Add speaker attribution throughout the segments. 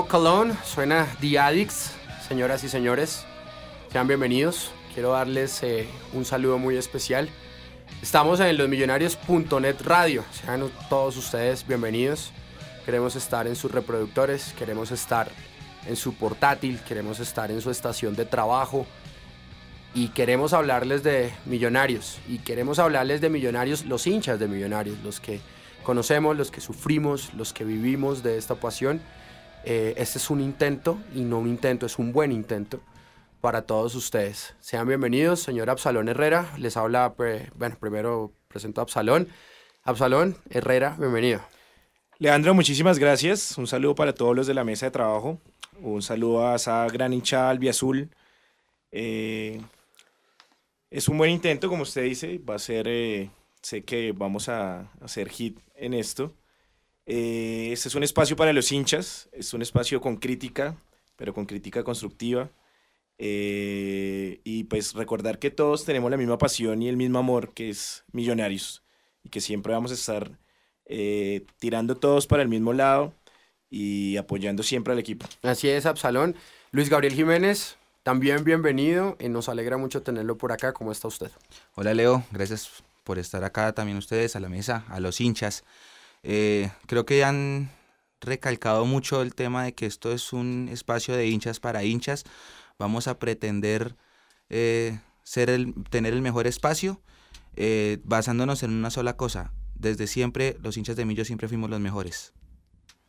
Speaker 1: Walk Alone suena The Addicts. Señoras y señores, sean bienvenidos. Quiero darles eh, un saludo muy especial. Estamos en losmillonarios.net radio. Sean todos ustedes bienvenidos. Queremos estar en sus reproductores, queremos estar en su portátil, queremos estar en su estación de trabajo y queremos hablarles de millonarios y queremos hablarles de millonarios, los hinchas de millonarios, los que conocemos, los que sufrimos, los que vivimos de esta pasión. Este es un intento y no un intento, es un buen intento para todos ustedes. Sean bienvenidos, señor Absalón Herrera. Les habla, bueno, primero presento a Absalón. Absalón Herrera, bienvenido.
Speaker 2: Leandro, muchísimas gracias. Un saludo para todos los de la mesa de trabajo. Un saludo a esa gran hinchada albiazul. Eh, es un buen intento, como usted dice. Va a ser, eh, sé que vamos a hacer hit en esto. Eh, este es un espacio para los hinchas. Es un espacio con crítica, pero con crítica constructiva. Eh, y pues recordar que todos tenemos la misma pasión y el mismo amor que es Millonarios y que siempre vamos a estar eh, tirando todos para el mismo lado y apoyando siempre al equipo.
Speaker 1: Así es, Absalón. Luis Gabriel Jiménez, también bienvenido y nos alegra mucho tenerlo por acá. ¿Cómo está usted?
Speaker 3: Hola Leo, gracias por estar acá también ustedes a la mesa, a los hinchas. Eh, creo que han recalcado mucho el tema de que esto es un espacio de hinchas para hinchas vamos a pretender eh, ser el, tener el mejor espacio eh, basándonos en una sola cosa. Desde siempre, los hinchas de Millo siempre fuimos los mejores.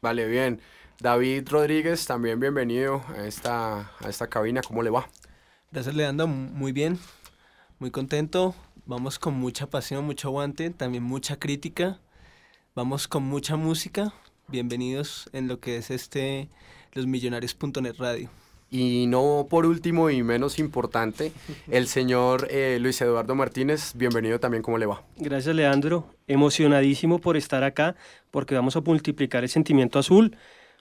Speaker 1: Vale, bien. David Rodríguez, también bienvenido a esta, a esta cabina. ¿Cómo le va?
Speaker 4: Gracias, Leandro. Muy bien. Muy contento. Vamos con mucha pasión, mucho aguante, también mucha crítica. Vamos con mucha música. Bienvenidos en lo que es este losmillonarios.net radio.
Speaker 1: Y no por último y menos importante, el señor eh, Luis Eduardo Martínez, bienvenido también, ¿cómo le va?
Speaker 5: Gracias Leandro, emocionadísimo por estar acá, porque vamos a multiplicar el sentimiento azul,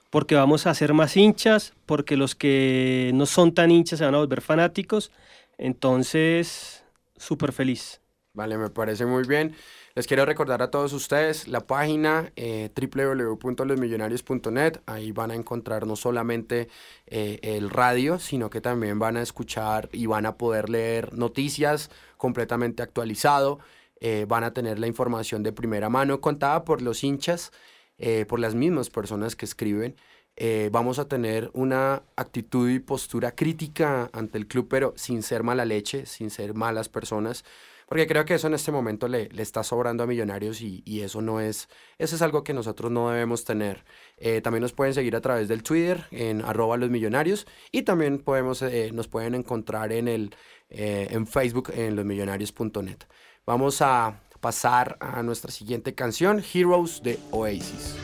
Speaker 5: porque vamos a hacer más hinchas, porque los que no son tan hinchas se van a volver fanáticos, entonces, súper feliz.
Speaker 1: Vale, me parece muy bien. Les quiero recordar a todos ustedes la página eh, www.losmillonarios.net. Ahí van a encontrar no solamente eh, el radio, sino que también van a escuchar y van a poder leer noticias completamente actualizado. Eh, van a tener la información de primera mano contada por los hinchas, eh, por las mismas personas que escriben. vamos a tener una actitud y postura crítica ante el club, pero sin ser mala leche, sin ser malas personas porque creo que eso en este momento le, le está sobrando a Millonarios y, y, eso no es, eso es algo que nosotros no debemos tener. Eh, también nos pueden seguir a través del Twitter en arroba los millonarios y también podemos, eh, nos pueden encontrar en, el, eh, en Facebook en losmillonarios.net. Vamos a pasar a nuestra siguiente canción, Heroes de Oasis.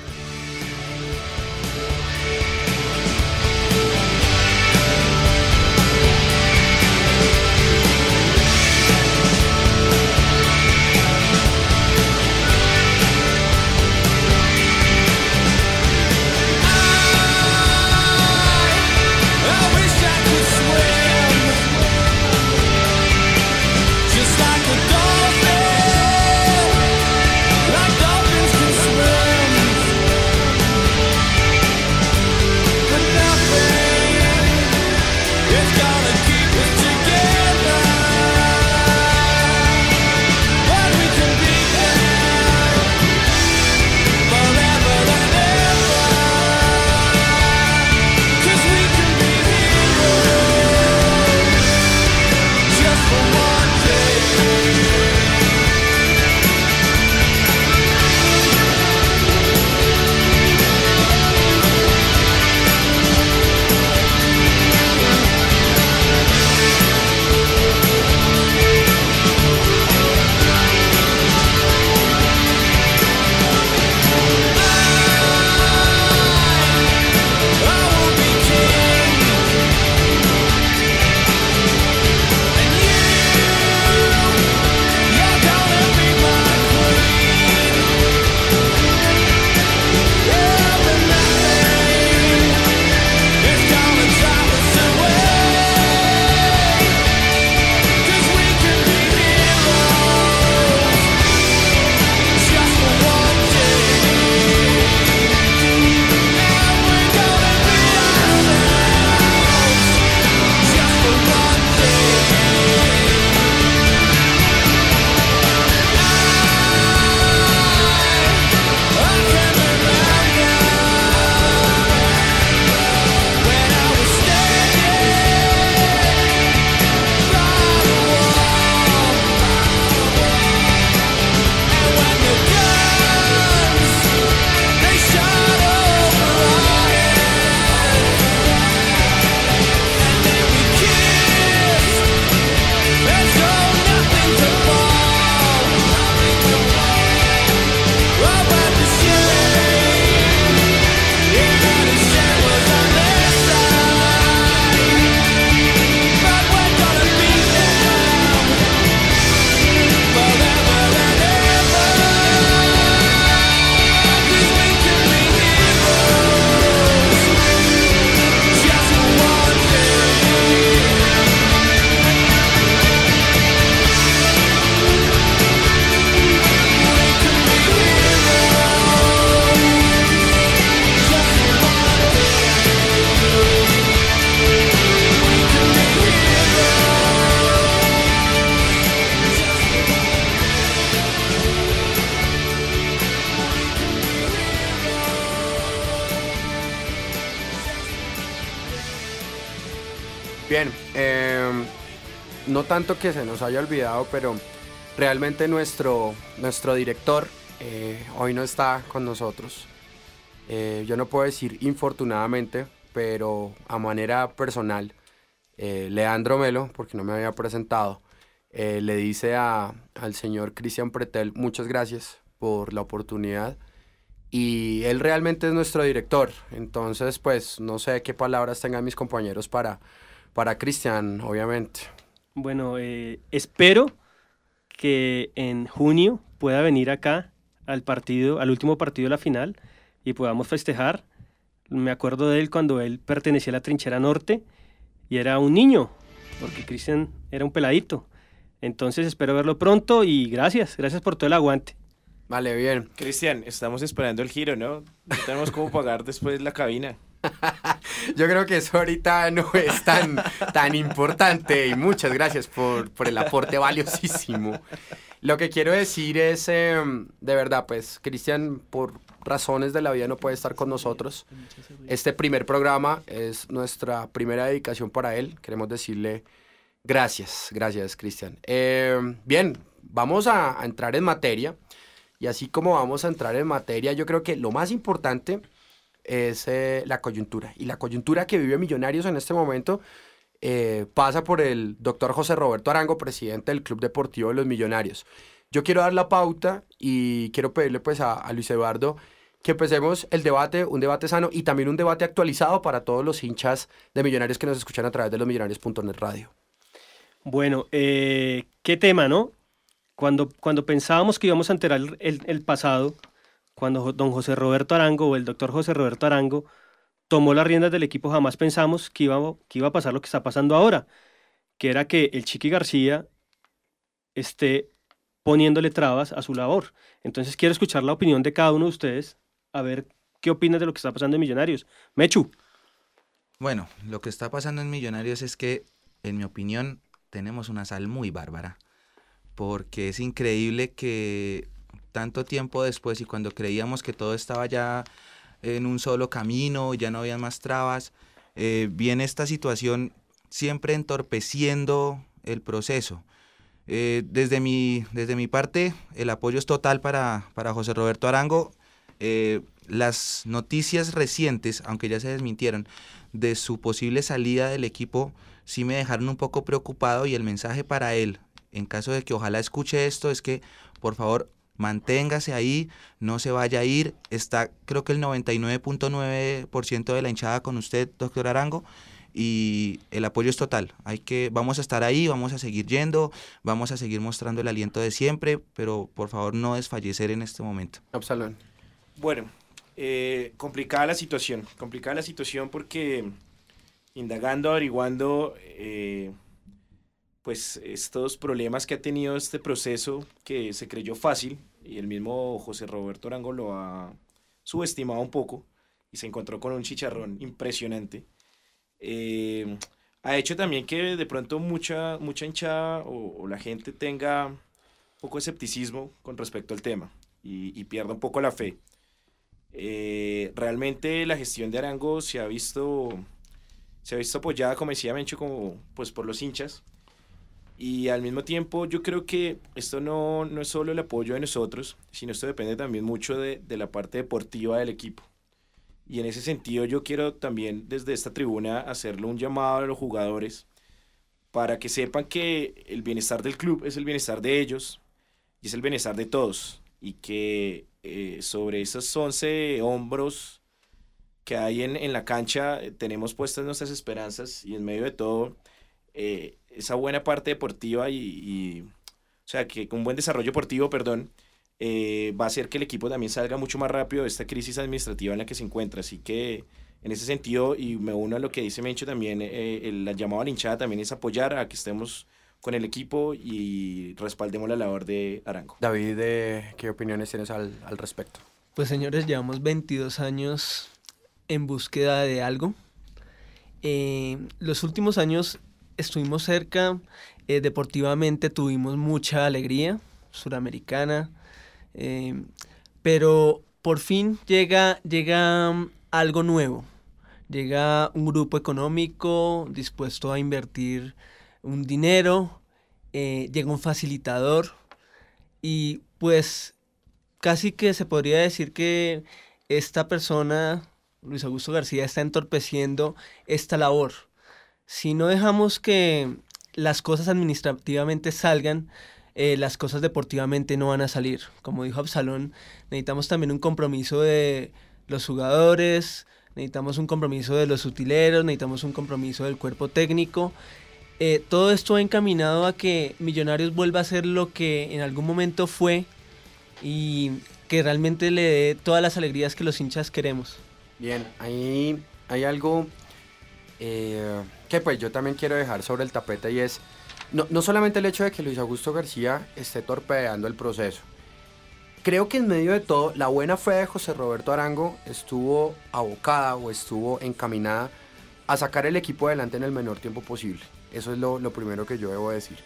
Speaker 1: Bien, em, no tanto que se nos haya olvidado, pero realmente nuestro, nuestro director eh, hoy no está con nosotros. Eh, yo no puedo decir infortunadamente, pero a manera personal, eh, Leandro Melo, porque no me había presentado, le dice a, al señor Cristian Pretel muchas gracias por la oportunidad. Y él realmente es nuestro director. Entonces, pues no sé qué palabras tengan mis compañeros para, para Cristian, obviamente.
Speaker 5: Bueno, espero que en junio pueda venir acá al partido, al último partido de la final y podamos festejar. Me acuerdo de él cuando él pertenecía a la trinchera norte y era un niño, porque Cristian era un peladito. Entonces espero verlo pronto y gracias, gracias por todo el aguante.
Speaker 1: Vale, bien.
Speaker 2: Cristian, estamos esperando el giro, ¿no? No tenemos cómo pagar después la cabina.
Speaker 1: Yo creo que eso ahorita no es tan, tan importante y muchas gracias por, por el aporte valiosísimo. Lo que quiero decir es, em, de verdad, pues, Cristian, por razones de la vida no puede estar con nosotros. Este primer programa es nuestra primera dedicación para él. Queremos decirle gracias, gracias, Cristian. Em, bien, vamos a, entrar en materia. Y así como vamos a entrar en materia, yo creo que lo más importante es eh, la coyuntura. Y la coyuntura que vive Millonarios en este momento eh, pasa por el doctor José Roberto Arango, presidente del Club Deportivo de los Millonarios. Yo quiero dar la pauta y quiero pedirle pues a, Luis Eduardo que empecemos el debate, un debate sano y también un debate actualizado para todos los hinchas de Millonarios que nos escuchan a través de los millonarios.net radio.
Speaker 5: Bueno, eh, qué tema, ¿no? Cuando, cuando pensábamos que íbamos a enterar el, el pasado, cuando don José Roberto Arango o el doctor José Roberto Arango tomó las riendas del equipo, jamás pensamos que iba, que iba a pasar lo que está pasando ahora, que era que el Chiqui García esté poniéndole trabas a su labor. Entonces quiero escuchar la opinión de cada uno de ustedes, a ver qué opinas de lo que está pasando en Millonarios. Mechu.
Speaker 3: Bueno, lo que está pasando en Millonarios es que, en mi opinión, tenemos una sal muy bárbara, porque es increíble que tanto tiempo después y cuando creíamos que todo estaba ya en un solo camino, ya no había más trabas. Eh, viene esta situación siempre entorpeciendo el proceso. Eh, desde, mi, desde mi parte, el apoyo es total para, para José Roberto Arango. Eh, las noticias recientes, aunque ya se desmintieron, de su posible salida del equipo, sí me dejaron un poco preocupado y el mensaje para él, en caso de que ojalá escuche esto, es que por favor manténgase ahí, no se vaya a ir. Está creo que el 99.9% de la hinchada con usted, doctor Arango, y el apoyo es total. Hay que, vamos a estar ahí, vamos a seguir yendo, vamos a seguir mostrando el aliento de siempre, pero por favor no desfallecer en este momento.
Speaker 1: Absalón.
Speaker 2: Bueno, eh, complicada la situación, complicada la situación porque indagando, averiguando... Eh, pues estos problemas que ha tenido este proceso que se creyó fácil y el mismo José Roberto Arango lo ha subestimado un poco y se encontró con un chicharrón impresionante. Eh, ha hecho también que de pronto mucha, mucha hinchada o, la gente tenga un poco de escepticismo con respecto al tema y, pierda un poco la fe. Eh, realmente la gestión de Arango se ha visto se ha visto apoyada, como decía Mencho, como, pues por los hinchas. Y al mismo tiempo yo creo que esto no, no es solo el apoyo de nosotros, sino esto depende también mucho de, de, la parte deportiva del equipo. Y en ese sentido yo quiero también desde esta tribuna hacerle un llamado a los jugadores para que sepan que el bienestar del club es el bienestar de ellos y es el bienestar de todos. Y que eh, sobre esos 11 hombros que hay en, en la cancha eh, tenemos puestas nuestras esperanzas y en medio de todo... Eh, esa buena parte deportiva y, o sea, que un buen desarrollo deportivo, perdón, eh, va a hacer que el equipo también salga mucho más rápido de esta crisis administrativa en la que se encuentra. Así que en ese sentido, y me uno a lo que dice Mencho también, eh, el, llamado a la hinchada también es apoyar a que estemos con el equipo y respaldemos la labor de Arango.
Speaker 1: David, ¿qué opiniones tienes al, al respecto?
Speaker 4: Pues señores, llevamos 22 años en búsqueda de algo. Eh, los últimos años estuvimos cerca, eh, deportivamente tuvimos mucha alegría, suramericana, eh, pero por fin llega, llega mm, algo nuevo, Llega un grupo económico dispuesto a invertir un dinero, eh, llega un facilitador y pues casi que se podría decir que esta persona, Luis Augusto García, está entorpeciendo esta labor. Si no dejamos que las cosas administrativamente salgan, eh, las cosas deportivamente no van a salir. Como dijo Absalón, necesitamos también un compromiso de los jugadores, necesitamos un compromiso de los utileros, necesitamos un compromiso del cuerpo técnico. Eh, todo esto ha encaminado a que Millonarios vuelva a ser lo que en algún momento fue y que realmente le dé todas las alegrías que los hinchas queremos.
Speaker 1: Bien, ahí hay algo eh, que pues yo también quiero dejar sobre el tapete y es no, no solamente el hecho de que Luis Augusto García esté torpedeando el proceso, creo que en medio de todo, la buena fe de José Roberto Arango estuvo abocada o estuvo encaminada a sacar el equipo adelante en el menor tiempo posible. Eso es lo, primero que yo debo decir.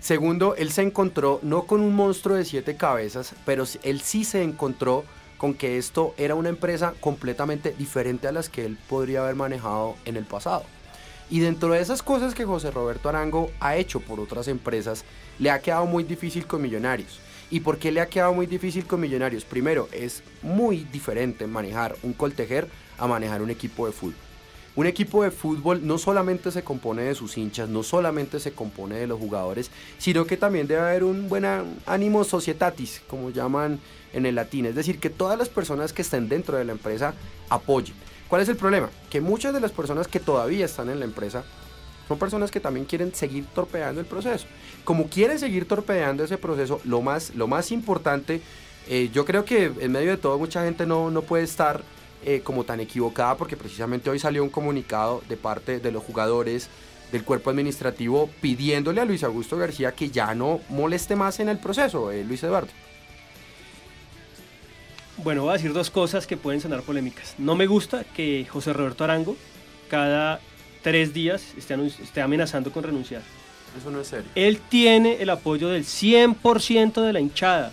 Speaker 1: Segundo, él se encontró no con un monstruo de siete cabezas, pero él sí se encontró con que esto era una empresa completamente diferente a las que él podría haber manejado en el pasado. Y dentro de esas cosas que José Roberto Arango ha hecho por otras empresas, le ha quedado muy difícil con Millonarios. ¿Y por qué le ha quedado muy difícil con Millonarios? Primero, es muy diferente manejar un coltejer a manejar un equipo de fútbol. Un equipo de fútbol no solamente se compone de sus hinchas, no solamente se compone de los jugadores, sino que también debe haber un buen ánimo societatis, como llaman en el latín. Es decir, que todas las personas que estén dentro de la empresa apoyen. ¿Cuál es el problema? Que muchas de las personas que todavía están en la empresa son personas que también quieren seguir torpedeando el proceso. Como quieren seguir torpedeando ese proceso, lo más, lo más importante, eh, yo creo que en medio de todo mucha gente no, no puede estar eh, como tan equivocada porque precisamente hoy salió un comunicado de parte de los jugadores del cuerpo administrativo pidiéndole a Luis Augusto García que ya no moleste más en el proceso, eh, Luis Eduardo.
Speaker 5: Bueno, voy a decir dos cosas que pueden sonar polémicas. No me gusta que José Roberto Arango cada tres días esté, amenazando con renunciar.
Speaker 1: Eso no es serio.
Speaker 5: Él tiene el apoyo del 100% de la hinchada.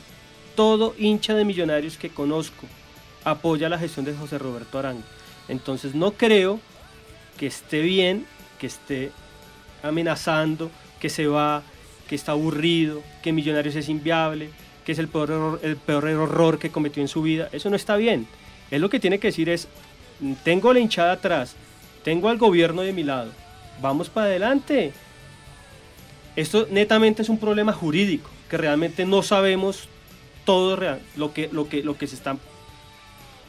Speaker 5: Todo hincha de millonarios que conozco apoya la gestión de José Roberto Arango. Entonces no creo que esté bien, que esté amenazando, que se va, que está aburrido, que Millonarios es inviable, que es el peor, error, el peor error que cometió en su vida. Eso no está bien. Él lo que tiene que decir es, tengo la hinchada atrás, tengo al gobierno de mi lado, vamos para adelante. Esto netamente es un problema jurídico, que realmente no sabemos todo real, lo que, lo que, lo que se está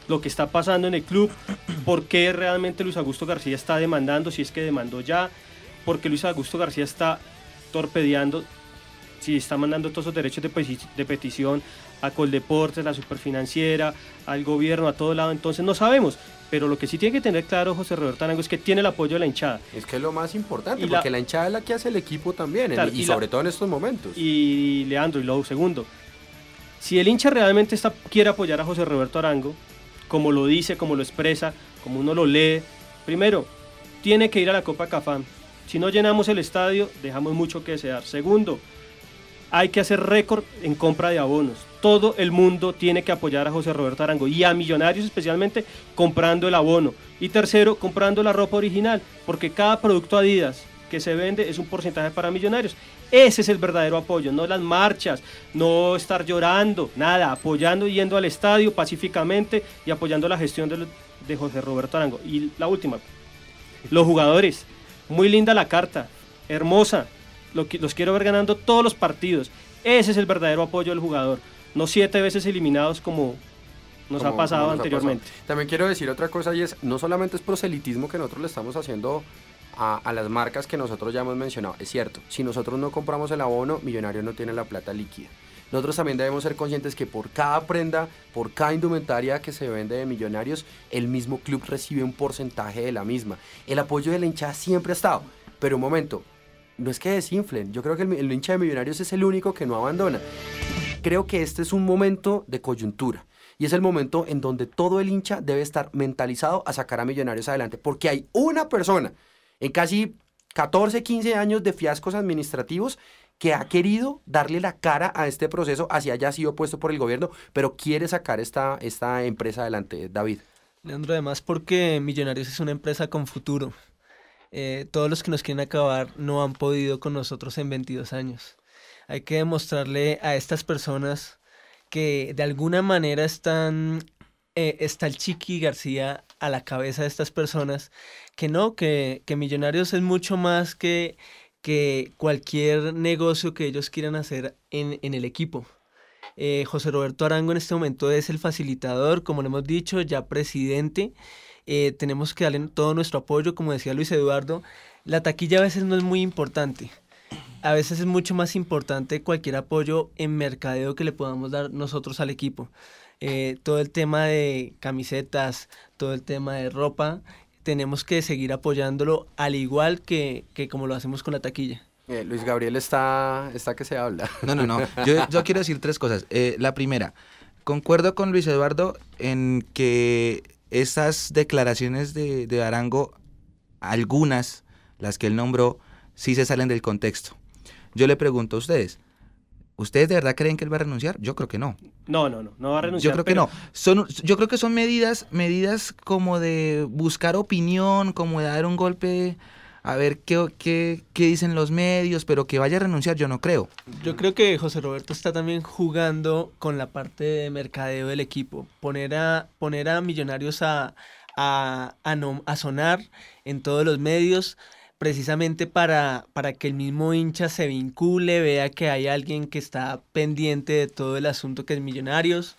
Speaker 5: lo que está pasando en el club, por qué realmente Luis Augusto García está demandando, si es que demandó ya, porque Luis Augusto García está torpedeando si está mandando todos esos derechos de, petición a Coldeportes, a la Superfinanciera, al gobierno, a todo lado, entonces no sabemos. Pero lo que sí tiene que tener claro José Roberto Arango es que tiene el apoyo de la hinchada.
Speaker 1: Es que es lo más importante, porque la, hinchada es la que hace el equipo también, y, sobre todo en estos momentos.
Speaker 5: Y Leandro, y luego segundo, si el hincha realmente está, quiere apoyar a José Roberto Arango, como lo dice, como lo expresa, como uno lo lee, primero, tiene que ir a la Copa Cafán. Si no llenamos el estadio, dejamos mucho que desear. Segundo, hay que hacer récord en compra de abonos. Todo el mundo tiene que apoyar a José Roberto Arango y a Millonarios especialmente comprando el abono. Y tercero, comprando la ropa original, porque cada producto Adidas que se vende es un porcentaje para Millonarios. Ese es el verdadero apoyo, no las marchas, no estar llorando, nada, apoyando, yendo al estadio pacíficamente y apoyando la gestión de, de José Roberto Arango. Y la última, los jugadores, muy linda la carta, hermosa, los quiero ver ganando todos los partidos. Ese es el verdadero apoyo del jugador, no siete veces eliminados como nos ha pasado anteriormente.
Speaker 1: También quiero decir otra cosa y es, no solamente es proselitismo que nosotros le estamos haciendo a, a, las marcas que nosotros ya hemos mencionado. Es cierto, si nosotros no compramos el abono, Millonario no tiene la plata líquida. Nosotros también debemos ser conscientes que por cada prenda, por cada indumentaria que se vende de Millonarios, el mismo club recibe un porcentaje de la misma. El apoyo de la hinchada siempre ha estado. Pero un momento, no es que desinflen, yo creo que el, hincha de Millonarios es el único que no abandona. Creo que este es un momento de coyuntura y es el momento en donde todo el hincha debe estar mentalizado a sacar a Millonarios adelante, porque hay una persona en casi 14, 15 años de fiascos administrativos que ha querido darle la cara a este proceso, así haya sido puesto por el gobierno, pero quiere sacar esta, esta empresa adelante, David.
Speaker 4: Leandro, además porque Millonarios es una empresa con futuro. Eh, todos los que nos quieren acabar no han podido con nosotros en 22 años. Hay que demostrarle a estas personas que de alguna manera están, eh, está el Chiqui García a la cabeza de estas personas, que no, que, que Millonarios es mucho más que, que cualquier negocio que ellos quieran hacer en, en el equipo. Eh, José Roberto Arango en este momento es el facilitador, como le hemos dicho, ya presidente. Eh, tenemos que darle todo nuestro apoyo, como decía Luis Eduardo. La taquilla a veces no es muy importante. A veces es mucho más importante cualquier apoyo en mercadeo que le podamos dar nosotros al equipo. Eh, todo el tema de camisetas, todo el tema de ropa, tenemos que seguir apoyándolo al igual que, que como lo hacemos con la taquilla.
Speaker 1: Eh, Luis Gabriel está, está que se habla.
Speaker 3: No, no, no. Yo, yo quiero decir tres cosas. Eh, la primera, concuerdo con Luis Eduardo en que esas declaraciones de, de Arango, algunas, las que él nombró, sí se salen del contexto. Yo le pregunto a ustedes, ¿ustedes de verdad creen que él va a renunciar? Yo creo que no.
Speaker 5: No, no, no, no va a renunciar.
Speaker 3: Yo creo que no. Son, yo creo que son medidas, medidas como de buscar opinión, como de dar un golpe, a ver qué, qué, qué dicen los medios, pero que vaya a renunciar, yo no creo.
Speaker 4: Yo creo que José Roberto está también jugando con la parte de mercadeo del equipo. Poner a, poner a millonarios a, a, a no- a sonar en todos los medios, precisamente para, para que el mismo hincha se vincule, vea que hay alguien que está pendiente de todo el asunto que es Millonarios.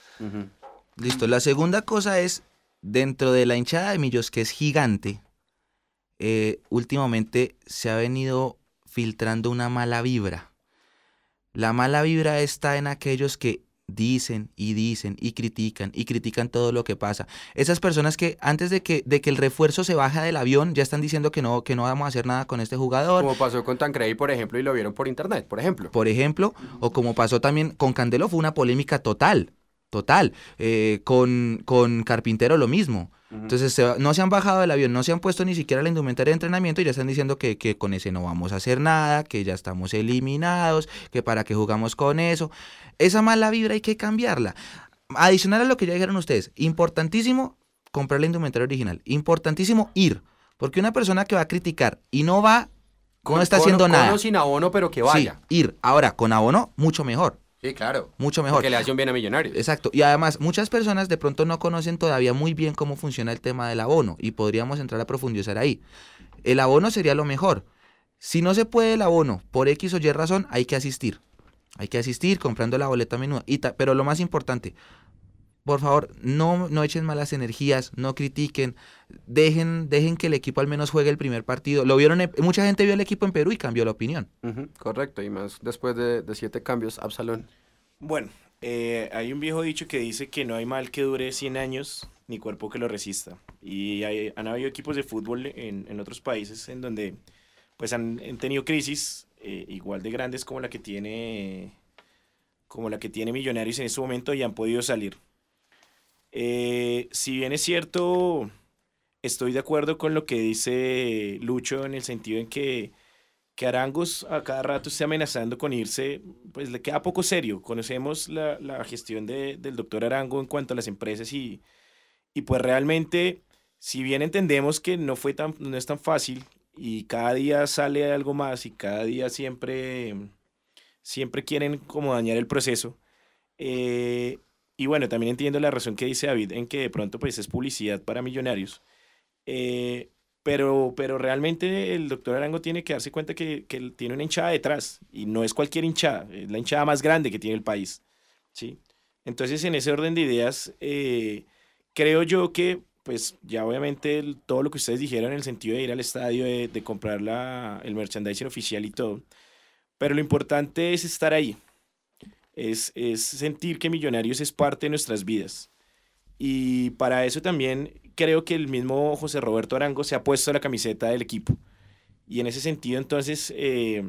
Speaker 3: Listo. La segunda cosa es, dentro de la hinchada de Millos, que es gigante, eh, últimamente se ha venido filtrando una mala vibra. La mala vibra está en aquellos que dicen y dicen y critican y critican todo lo que pasa. Esas personas que antes de que, de que el refuerzo se baja del avión ya están diciendo que no, que no vamos a hacer nada con este jugador.
Speaker 1: Como pasó con Tancredi, por ejemplo, y lo vieron por internet, por ejemplo.
Speaker 3: por ejemplo, o como pasó también con Candelo, fue una polémica total, total. Eh, con, con Carpintero lo mismo. Entonces se no se han bajado del avión, no se han puesto ni siquiera la indumentaria de entrenamiento y ya están diciendo que, que con ese no vamos a hacer nada, que ya estamos eliminados, que para qué jugamos con eso. Esa mala vibra hay que cambiarla. Adicional a lo que ya dijeron ustedes, importantísimo comprar la indumentaria original, importantísimo ir, porque una persona que va a criticar y no va, no está
Speaker 1: Con-
Speaker 3: haciendo
Speaker 1: con
Speaker 3: nada.
Speaker 1: o sin abono, pero que vaya.
Speaker 3: Sí, ir. Ahora, con abono, mucho mejor.
Speaker 1: Sí, claro.
Speaker 3: Mucho mejor.
Speaker 1: Porque le hace un bien a Millonarios.
Speaker 3: Exacto. Y además, muchas personas de pronto no conocen todavía muy bien cómo funciona el tema del abono y podríamos entrar a profundizar ahí. El abono sería lo mejor. Si no se puede el abono por X o Y razón, hay que asistir. Hay que asistir comprando la boleta menuda. Y pero lo más importante, por favor, no, no echen malas energías, no critiquen, dejen, dejen que el equipo al menos juegue el primer partido. Lo vieron, en- mucha gente vio el equipo en Perú y cambió la opinión.
Speaker 1: Correcto, y más después de, de siete cambios, Absalón.
Speaker 2: Bueno, eh, hay un viejo dicho que dice que no hay mal que dure 100 años ni cuerpo que lo resista. Y hay- han habido equipos de fútbol en, en otros países en donde pues han, han tenido crisis eh, igual de grandes como la que tiene como la que tiene Millonarios en este momento y han podido salir. Eh, si bien es cierto, estoy de acuerdo con lo que dice Lucho en el sentido en que que Arangos a cada rato esté amenazando con irse, pues le queda poco serio. Conocemos la, la gestión de- del doctor Arango en cuanto a las empresas y, y pues realmente, si bien entendemos que no, fue tan, no es tan fácil y cada día sale algo más y cada día siempre, siempre quieren como dañar el proceso. eh, y bueno, también entiendo la razón que dice David en que de pronto pues es publicidad para millonarios. Eh, pero, pero realmente el doctor Arango tiene que darse cuenta que, que tiene una hinchada detrás y no es cualquier hinchada, es la hinchada más grande que tiene el país. ¿sí? Entonces, en ese orden de ideas, eh, creo yo que, pues ya obviamente el- todo lo que ustedes dijeron en el sentido de ir al estadio, de, de comprar la, el merchandising oficial y todo, pero lo importante es estar ahí, es, es sentir que Millonarios es parte de nuestras vidas. Y para eso también creo que el mismo José Roberto Arango se ha puesto la camiseta del equipo. Y en ese sentido, entonces, eh,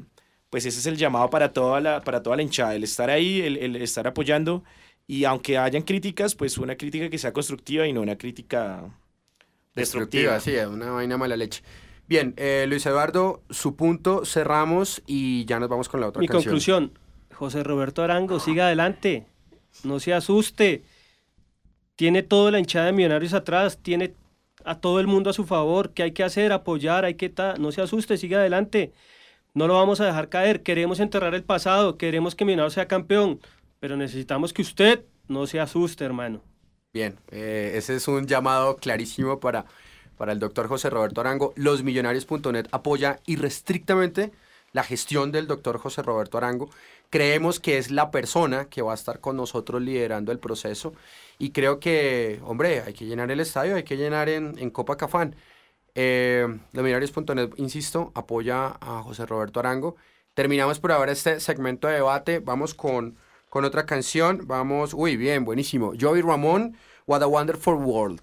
Speaker 2: pues ese es el llamado para toda la, para toda la hinchada, el estar ahí, el, el estar apoyando. Y aunque hayan críticas, pues una crítica que sea constructiva y no una crítica destructiva.
Speaker 1: Destructiva, sí, es una vaina mala leche. Bien, eh, Luis Eduardo, su punto, cerramos y ya nos vamos con la otra
Speaker 5: Mi
Speaker 1: canción.
Speaker 5: conclusión, José Roberto Arango, siga adelante, no se asuste. tiene toda la hinchada de Millonarios atrás, tiene a todo el mundo a su favor, ¿qué hay que hacer? Apoyar, hay que... no se asuste, sigue adelante. No lo vamos a dejar caer, queremos enterrar el pasado, queremos que Millonarios sea campeón, pero necesitamos que usted no se asuste, hermano.
Speaker 1: Bien, eh, ese es un llamado clarísimo para, para el doctor José Roberto Arango. Losmillonarios.net apoya irrestrictamente la gestión del doctor José Roberto Arango. Creemos que es la persona que va a estar con nosotros liderando el proceso y creo que, hombre, hay que llenar el estadio, hay que llenar en, en Copa Cafán. Eh, insisto, apoya a José Roberto Arango. Terminamos por ahora este segmento de debate. Vamos con, con otra canción. Vamos, uy, bien, buenísimo. Joey Ramón, What a Wonderful World.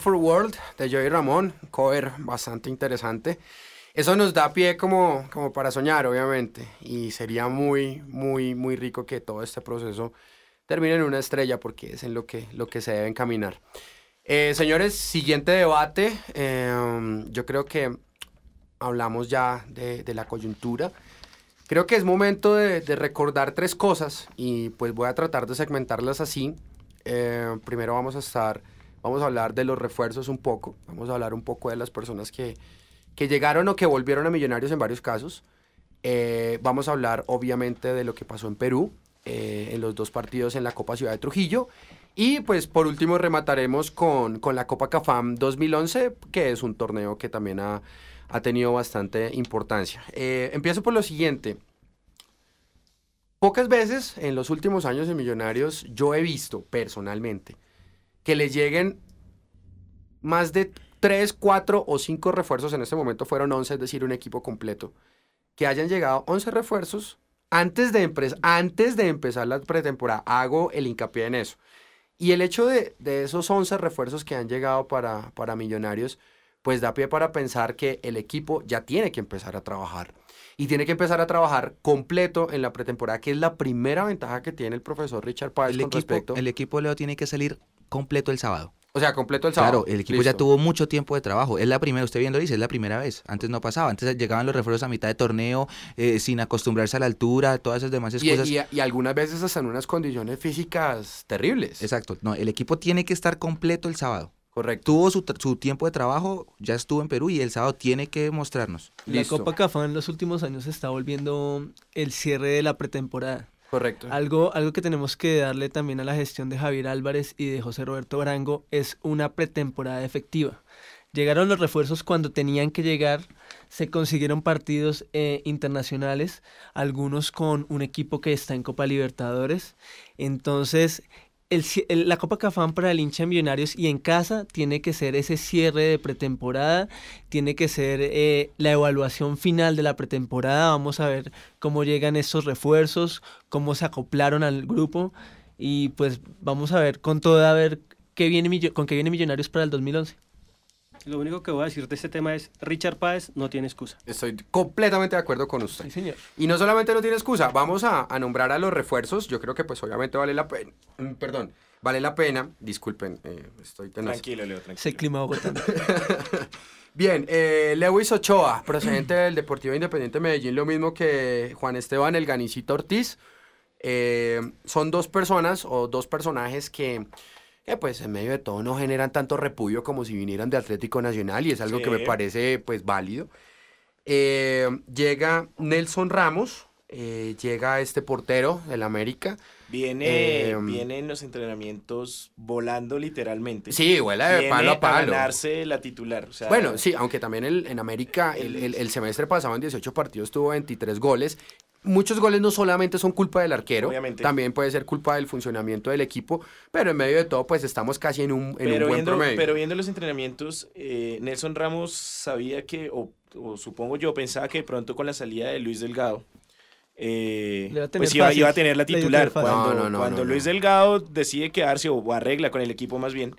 Speaker 6: Wonderful World
Speaker 1: de Joey Ramón, cover bastante interesante. Eso nos da pie como, como para soñar, obviamente, y sería muy, muy, muy rico que todo este proceso termine en una estrella, porque es en lo que, lo que se debe encaminar. Eh, señores, siguiente debate. eh, yo creo que hablamos ya de, la coyuntura. Creo que es momento de, de recordar tres cosas y pues voy a tratar de segmentarlas así. Eh, primero vamos a estar, vamos a hablar de los refuerzos un poco, vamos a hablar un poco de las personas que, que llegaron o que volvieron a Millonarios en varios casos. Eh, vamos a hablar obviamente de lo que pasó en Perú, eh, en los dos partidos en la Copa Ciudad de Trujillo. Y pues por último remataremos con, con la Copa Cafam 2011, que es un torneo que también ha, ha tenido bastante importancia. Eh, empiezo por lo siguiente. Pocas veces en los últimos años en Millonarios yo he visto personalmente que le lleguen más de 3, 4 o 5 refuerzos, en este momento fueron 11, es decir, un equipo completo, que hayan llegado 11 refuerzos antes de, empezar, antes de empezar la pretemporada. Hago el hincapié en eso. Y el hecho de, de esos 11 refuerzos que han llegado para, para Millonarios, pues da pie para pensar que el equipo ya tiene que empezar a trabajar. Y tiene que empezar a trabajar completo en la pretemporada, que es la primera ventaja que tiene el profesor Richard Páez
Speaker 3: El
Speaker 1: con
Speaker 3: equipo,
Speaker 1: respecto.
Speaker 3: el equipo Leo tiene que salir completo el sábado.
Speaker 1: O sea, completo el sábado.
Speaker 3: Claro, el equipo ya tuvo mucho tiempo de trabajo. Es la primera, usted viendo dice, es la primera vez. Antes no pasaba. Antes llegaban los refuerzos a mitad de torneo, eh, sin acostumbrarse a la altura, todas esas demás
Speaker 1: Y,
Speaker 3: cosas.
Speaker 1: y- y algunas veces hasta en unas condiciones físicas terribles.
Speaker 3: Exacto. No, el equipo tiene que estar completo el sábado.
Speaker 1: Correcto.
Speaker 3: Tuvo su, su tiempo de trabajo, ya estuvo en Perú y el sábado tiene que mostrarnos.
Speaker 4: La
Speaker 1: Listo.
Speaker 4: Copa Cafá en los últimos años se está volviendo el cierre de la pretemporada.
Speaker 1: Correcto.
Speaker 4: Algo, algo que tenemos que darle también a la gestión de Javier Álvarez y de José Roberto Brango es una pretemporada efectiva. Llegaron los refuerzos cuando tenían que llegar, se consiguieron partidos eh, internacionales, algunos con un equipo que está en Copa Libertadores. Entonces, el el- la Copa Cafán para el hincha de Millonarios y en casa tiene que ser ese cierre de pretemporada, tiene que ser eh, la evaluación final de la pretemporada. Vamos a ver cómo llegan estos refuerzos, cómo se acoplaron al grupo y pues vamos a ver con todo a ver qué viene con qué viene Millonarios para el 2011.
Speaker 5: Lo único que voy a decir de este tema es, Richard Páez no tiene excusa.
Speaker 1: Estoy completamente de acuerdo con usted.
Speaker 4: Sí, señor.
Speaker 1: Y no solamente no tiene excusa, vamos a, a nombrar a los refuerzos. Yo creo que pues obviamente vale la pena. mm, Perdón, vale la pena. Disculpen, eh, estoy tenaz.
Speaker 2: Tranquilo, Leo, tranquilo.
Speaker 4: Ese clima bogotano.
Speaker 1: Bien, eh, Lewis Ochoa, procedente del Deportivo Independiente de Medellín, lo mismo que Juan Esteban El Ganicito Ortiz. Eh, son dos personas o dos personajes que, que, pues en medio de todo no generan tanto repudio como si vinieran de Atlético Nacional y es algo que me parece pues válido. Eh, llega Nelson Ramos, eh, llega este portero del América.
Speaker 2: Viene,
Speaker 1: Eh,
Speaker 2: viene en los entrenamientos volando literalmente.
Speaker 1: Sí, vuela de
Speaker 2: Viene
Speaker 1: palo a palo.
Speaker 2: ganarse la titular. o sea,
Speaker 1: Bueno, sí, aunque también el- en América el-
Speaker 2: el
Speaker 1: semestre pasado en 18 partidos tuvo 23 goles. Muchos goles no solamente son culpa del arquero,
Speaker 2: Obviamente.
Speaker 1: también puede ser culpa del funcionamiento del equipo, pero en medio de todo pues estamos casi en un, en un
Speaker 2: pero,
Speaker 1: buen
Speaker 2: viendo,
Speaker 1: promedio.
Speaker 2: pero viendo los entrenamientos, eh, Nelson Ramos sabía que, o, o supongo yo, pensaba que de pronto con la salida de Luis Delgado, eh,
Speaker 4: iba
Speaker 2: pues iba, a tener la titular.
Speaker 4: tener fácil.
Speaker 2: Cuando,
Speaker 1: No, no, no,
Speaker 2: cuando
Speaker 1: no, no.
Speaker 2: Luis Delgado decide quedarse o arregla con el equipo más bien,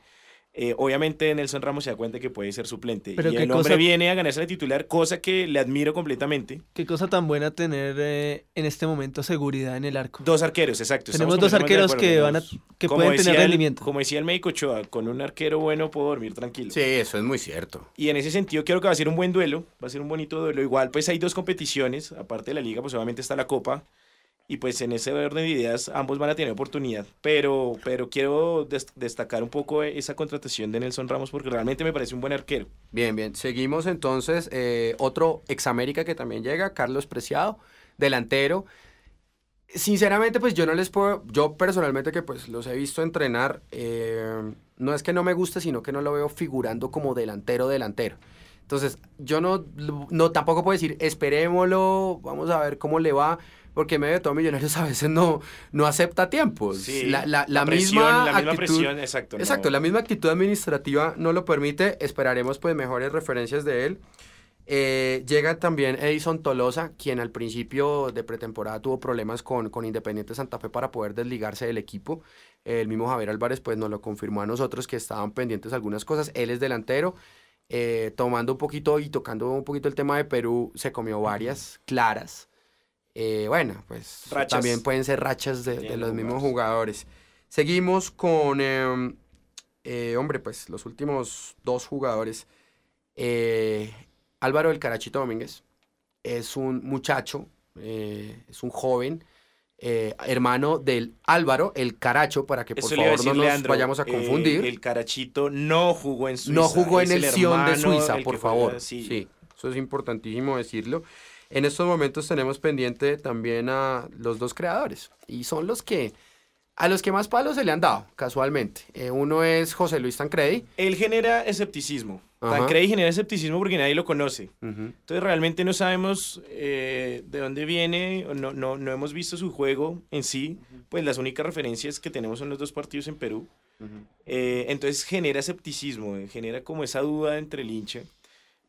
Speaker 2: eh, obviamente Nelson Ramos se da cuenta que puede ser suplente.
Speaker 4: Pero
Speaker 2: y el hombre
Speaker 4: cosa-
Speaker 2: viene a ganarse la titular, cosa que le admiro completamente.
Speaker 4: Qué cosa tan buena tener eh, en este momento seguridad en el arco.
Speaker 2: Dos arqueros, exacto.
Speaker 4: Tenemos dos arqueros que van a que
Speaker 2: como
Speaker 4: pueden tener
Speaker 2: el-
Speaker 4: rendimiento.
Speaker 2: como decía el médico Ochoa, con un arquero bueno puedo dormir tranquilo.
Speaker 1: Sí, eso es muy cierto.
Speaker 2: Y en ese sentido creo que va a ser un buen duelo, va a ser un bonito duelo. Igual pues hay dos competiciones, aparte de la liga pues obviamente está la copa y pues en ese orden de ideas ambos van a tener oportunidad. Pero, pero quiero des- destacar un poco esa contratación de Nelson Ramos porque realmente me parece un buen arquero.
Speaker 1: Bien, bien. Seguimos entonces. eh, otro ex América que también llega, Carlos Preciado, delantero. Sinceramente, pues yo no les puedo, yo personalmente que pues los he visto entrenar, eh, no es que no me guste, sino que no lo veo figurando como delantero, delantero. Entonces, yo no, no tampoco puedo decir, esperémoslo, vamos a ver cómo le va, porque en medio de todo Millonarios a veces no, no acepta tiempos.
Speaker 2: Sí,
Speaker 1: la, la- la
Speaker 2: presión,
Speaker 1: misma
Speaker 2: la misma
Speaker 1: actitud-
Speaker 2: presión, exacto. no.
Speaker 1: Exacto, la misma actitud administrativa no lo permite. Esperaremos pues mejores referencias de él. Eh, llega también Edison Tolosa, quien al principio de pretemporada tuvo problemas con, con Independiente Santa Fe para poder desligarse del equipo. El mismo Javier Álvarez pues nos lo confirmó a nosotros que estaban pendientes algunas cosas. Él es delantero. Eh, tomando un poquito y tocando un poquito el tema de Perú, se comió varias claras. Eh, bueno, pues
Speaker 2: Rachas.
Speaker 1: también pueden ser rachas de, los mismos
Speaker 2: jugadores.
Speaker 1: Seguimos con, eh, eh, hombre, pues los últimos dos jugadores. Eh, Álvaro del Carachito Domínguez es un muchacho, eh, es un joven, hermano del Álvaro, el Caracho, para que por
Speaker 2: Eso
Speaker 1: favor no nos
Speaker 2: Leandro,
Speaker 1: vayamos a confundir.
Speaker 2: el Carachito no jugó en Suiza.
Speaker 1: no jugó en el Sion de Suiza, por favor.
Speaker 2: sí.
Speaker 1: sí, eso es importantísimo decirlo. En estos momentos tenemos pendiente también a los dos creadores y son los que a los que más palos se le han dado casualmente. Eh, uno es José Luis Tancredi.
Speaker 2: Él genera escepticismo.
Speaker 1: Ajá.
Speaker 2: Tancredi genera escepticismo porque nadie lo conoce.
Speaker 1: Ujú.
Speaker 2: Entonces realmente no sabemos eh, de dónde viene, no, no, no hemos visto su juego en sí, pues las únicas referencias que tenemos son los dos partidos en Perú. Eh, entonces genera escepticismo, eh, genera como esa duda entre el hincha.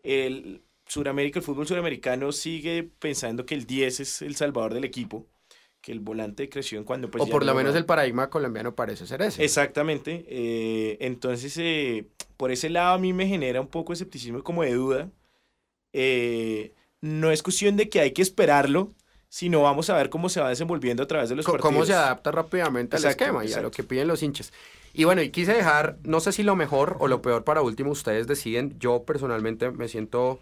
Speaker 2: El Suramérica, el fútbol suramericano sigue pensando que el 10 es el salvador del equipo, que el volante creció en cuando... pues,
Speaker 1: o por lo
Speaker 2: no-
Speaker 1: menos el paradigma colombiano parece ser ese.
Speaker 2: Exactamente. eh, entonces, eh, por ese lado a mí me genera un poco de escepticismo y como de duda. Eh, no es cuestión de que hay que esperarlo, sino vamos a ver cómo se va desenvolviendo a través de los
Speaker 1: Co-
Speaker 2: partidos.
Speaker 1: cómo se adapta rápidamente al
Speaker 2: Exacto,
Speaker 1: esquema y a lo
Speaker 2: exacto.
Speaker 1: que piden los hinchas. Y bueno, y quise dejar, no sé si lo mejor o lo peor para último, ustedes deciden. Yo personalmente me siento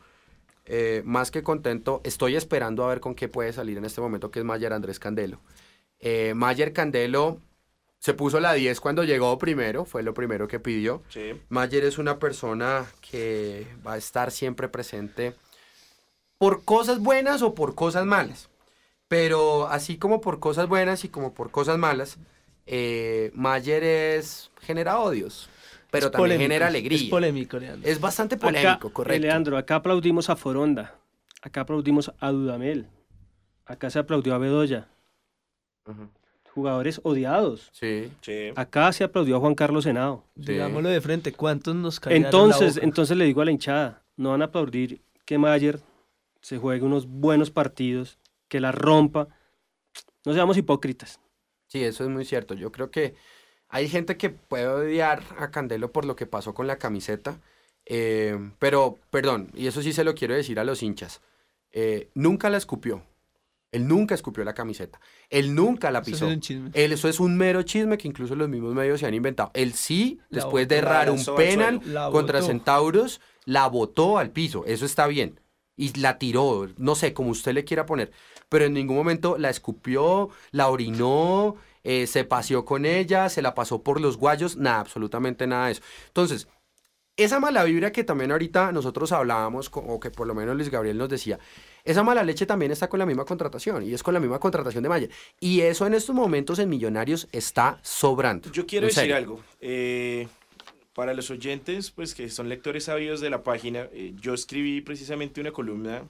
Speaker 1: eh, más que contento. Estoy esperando a ver con qué puede salir en este momento, que es Mayer Andrés Candelo. Eh, Mayer Candelo Se puso la 10 cuando llegó primero, fue lo primero que pidió.
Speaker 2: Sí.
Speaker 1: Mayer es una persona que va a estar siempre presente por cosas buenas o por cosas malas. Pero así como por cosas buenas y como por cosas malas, eh, Mayer es genera odios, pero
Speaker 4: Es
Speaker 1: también
Speaker 4: polémico,
Speaker 1: genera alegría.
Speaker 4: Es polémico, Leandro.
Speaker 1: Es bastante
Speaker 5: Acá,
Speaker 1: polémico,
Speaker 5: eh,
Speaker 1: correcto.
Speaker 5: Leandro, acá aplaudimos a Foronda, acá aplaudimos a Dudamel, acá se aplaudió a Bedoya, jugadores odiados.
Speaker 1: Sí.
Speaker 2: Sí.
Speaker 5: Acá se aplaudió a Juan Carlos Senado.
Speaker 1: Sí.
Speaker 4: Digámoslo de frente, ¿cuántos nos callaron la
Speaker 5: Entonces,
Speaker 4: boca?
Speaker 5: entonces le digo a la hinchada, no van a aplaudir que Mayer se juegue unos buenos partidos, que la rompa. No seamos hipócritas.
Speaker 1: Sí, eso es muy cierto. Yo creo que hay gente que puede odiar a Candelo por lo que pasó con la camiseta. eh, pero, perdón, y eso sí se lo quiero decir a los hinchas. eh, nunca la escupió. Él nunca escupió la camiseta. Él nunca la
Speaker 4: Eso
Speaker 1: pisó.
Speaker 4: es un chisme.
Speaker 1: Él, eso es un mero chisme que incluso los mismos medios se han inventado. Él sí,
Speaker 4: La
Speaker 1: después de
Speaker 2: botó,
Speaker 1: errar un penal contra. Centauros, la botó al piso. Eso está bien. Y la tiró, no sé, como usted le quiera poner. Pero en ningún momento la escupió, la orinó, eh, se paseó con ella, se la pasó por los guayos, nada, absolutamente nada de eso. Entonces, esa mala vibra que también ahorita nosotros hablábamos, o que por lo menos Luis Gabriel nos decía, esa mala leche también está con la misma contratación, y es con la misma contratación de Mayer. Y eso en estos momentos en Millonarios está sobrando.
Speaker 2: Yo quiero decir algo. eh, para los oyentes, pues que son lectores sabios de la página, eh, yo escribí precisamente una columna,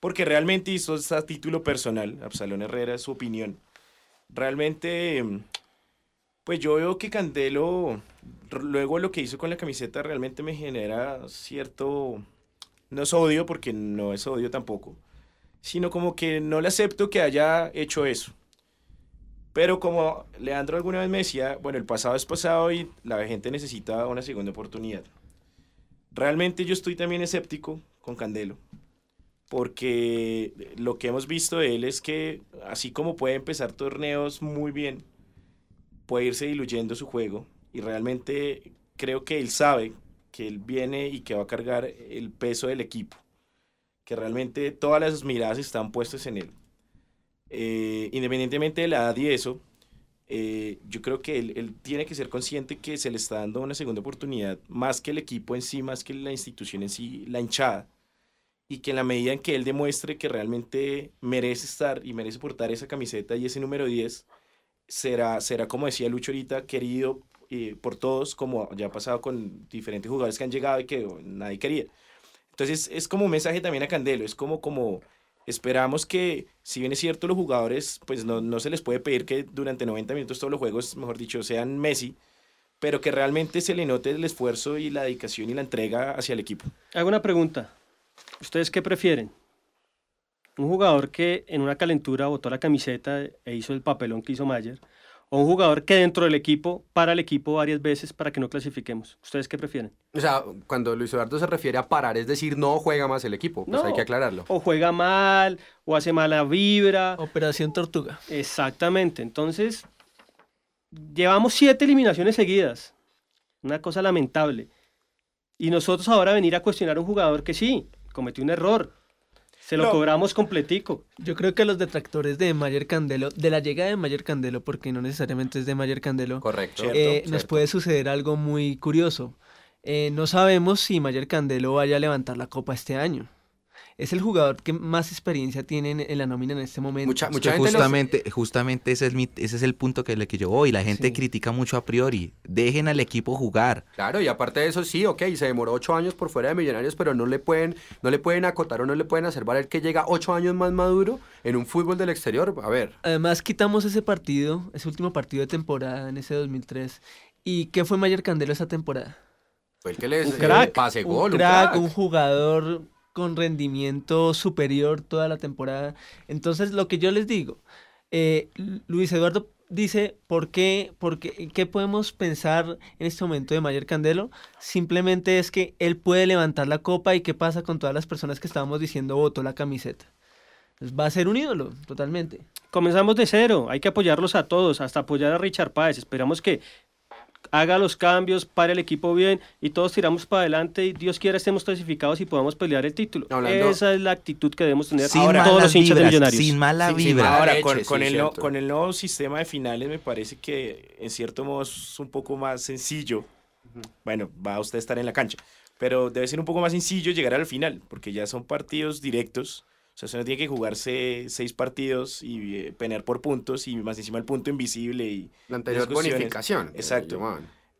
Speaker 2: porque realmente hizo a título personal, Absalón Herrera, su opinión. Realmente, mm, pues yo veo que Candelo, luego lo que hizo con la camiseta realmente me genera cierto, no es odio, porque no es odio tampoco, sino como que no le acepto que haya hecho eso. Pero como Leandro alguna vez me decía, bueno, el pasado es pasado y la gente necesita una segunda oportunidad. Realmente yo estoy también escéptico con Candelo, porque lo que hemos visto de él es que así como puede empezar torneos muy bien, puede irse diluyendo su juego y realmente creo que él sabe que él viene y que va a cargar el peso del equipo, que realmente todas las miradas están puestas en él. Eh, independientemente de la edad y eso, eh, yo creo que él, él tiene que ser consciente que se le está dando una segunda oportunidad, más que el equipo en sí, más que la institución en sí, la hinchada. Y que en la medida en que él demuestre que realmente merece estar y merece portar esa camiseta y ese número 10, será, será como decía Lucho ahorita, querido eh, por todos, como ya ha pasado con diferentes jugadores que han llegado y que nadie quería. Entonces es como un mensaje también a Candelo, es como, como esperamos que, si bien es cierto, los jugadores, pues no, no se les puede pedir que durante 90 minutos todos los juegos, mejor dicho, sean Messi, pero que realmente se le note el esfuerzo y la dedicación y la entrega hacia el equipo.
Speaker 5: Hago una pregunta. ¿Ustedes qué prefieren? ¿Un jugador que en una calentura botó la camiseta e hizo el papelón que hizo Mayer? ¿O un jugador que dentro del equipo para el equipo varias veces para que no clasifiquemos? ¿Ustedes qué prefieren?
Speaker 1: O sea, cuando Luis Eduardo se refiere a parar, es decir, no juega más el equipo, pues
Speaker 5: No.
Speaker 1: hay que aclararlo.
Speaker 5: O juega mal, o hace mala vibra.
Speaker 4: Operación Tortuga.
Speaker 5: Exactamente. Entonces, llevamos siete eliminaciones seguidas. Una cosa lamentable. Y nosotros ahora venir a cuestionar a un jugador que sí, cometió un error. Se lo
Speaker 2: No.
Speaker 5: cobramos completico.
Speaker 4: Yo creo que los detractores de Mayer Candelo, de la llegada de Mayer Candelo, porque no necesariamente es de Mayer Candelo,
Speaker 1: Correcto.
Speaker 2: Cierto,
Speaker 4: eh, nos
Speaker 1: cierto.
Speaker 4: puede suceder algo muy curioso. Eh, no sabemos si Mayer Candelo vaya a levantar la copa este año. Es el jugador que más experiencia tiene en, en la nómina en este momento.
Speaker 1: Mucha, mucha gente
Speaker 3: justamente, justamente ese es, mi- ese es el punto que, le que yo voy. La gente
Speaker 4: Sí.
Speaker 3: critica mucho a priori. Dejen al equipo jugar.
Speaker 1: Claro, y aparte de eso, sí, ok, se demoró ocho años por fuera de Millonarios, pero no le pueden, no le pueden acotar o no le pueden hacer valer que llega ocho años más maduro en un fútbol del exterior. A ver,
Speaker 4: Además, quitamos ese partido, ese último partido de temporada en ese 2003. ¿Y qué fue Mayer Candelo esa temporada?
Speaker 1: fue el que les
Speaker 5: Un crack,
Speaker 1: pase gol, un
Speaker 4: crack,
Speaker 1: crack.
Speaker 4: un jugador con rendimiento superior toda la temporada. Entonces, lo que yo les digo, eh, Lu- Luis Eduardo dice, ¿por qué, por qué, qué podemos pensar en este momento de Mayer Candelo? Simplemente es que él puede levantar la copa y qué pasa con todas las personas que estábamos diciendo votó la camiseta. Va a ser un ídolo, totalmente.
Speaker 5: Comenzamos de cero. Hay que apoyarlos a todos, hasta apoyar a Richard Páez. Esperamos que haga los cambios, pare el equipo bien y todos tiramos para adelante y Dios quiera estemos clasificados y podamos pelear el título.
Speaker 1: Hablando-
Speaker 5: Esa es la actitud que debemos tener
Speaker 3: Sin
Speaker 5: todos
Speaker 3: malas
Speaker 5: los hinchas de
Speaker 3: vibras,
Speaker 5: Millonarios.
Speaker 3: Sin mala
Speaker 1: sin
Speaker 3: vibra.
Speaker 1: mala-
Speaker 2: Ahora, con,
Speaker 1: sí,
Speaker 2: con el no- con el nuevo sistema de finales me parece que en cierto modo es un poco más sencillo. Bueno, va a usted estar en la cancha, pero debe ser un poco más sencillo llegar al final, porque ya son partidos directos. O sea, usted no tiene que jugarse seis partidos y eh, por puntos y más encima el punto invisible y
Speaker 1: La anterior bonificación.
Speaker 2: Exacto.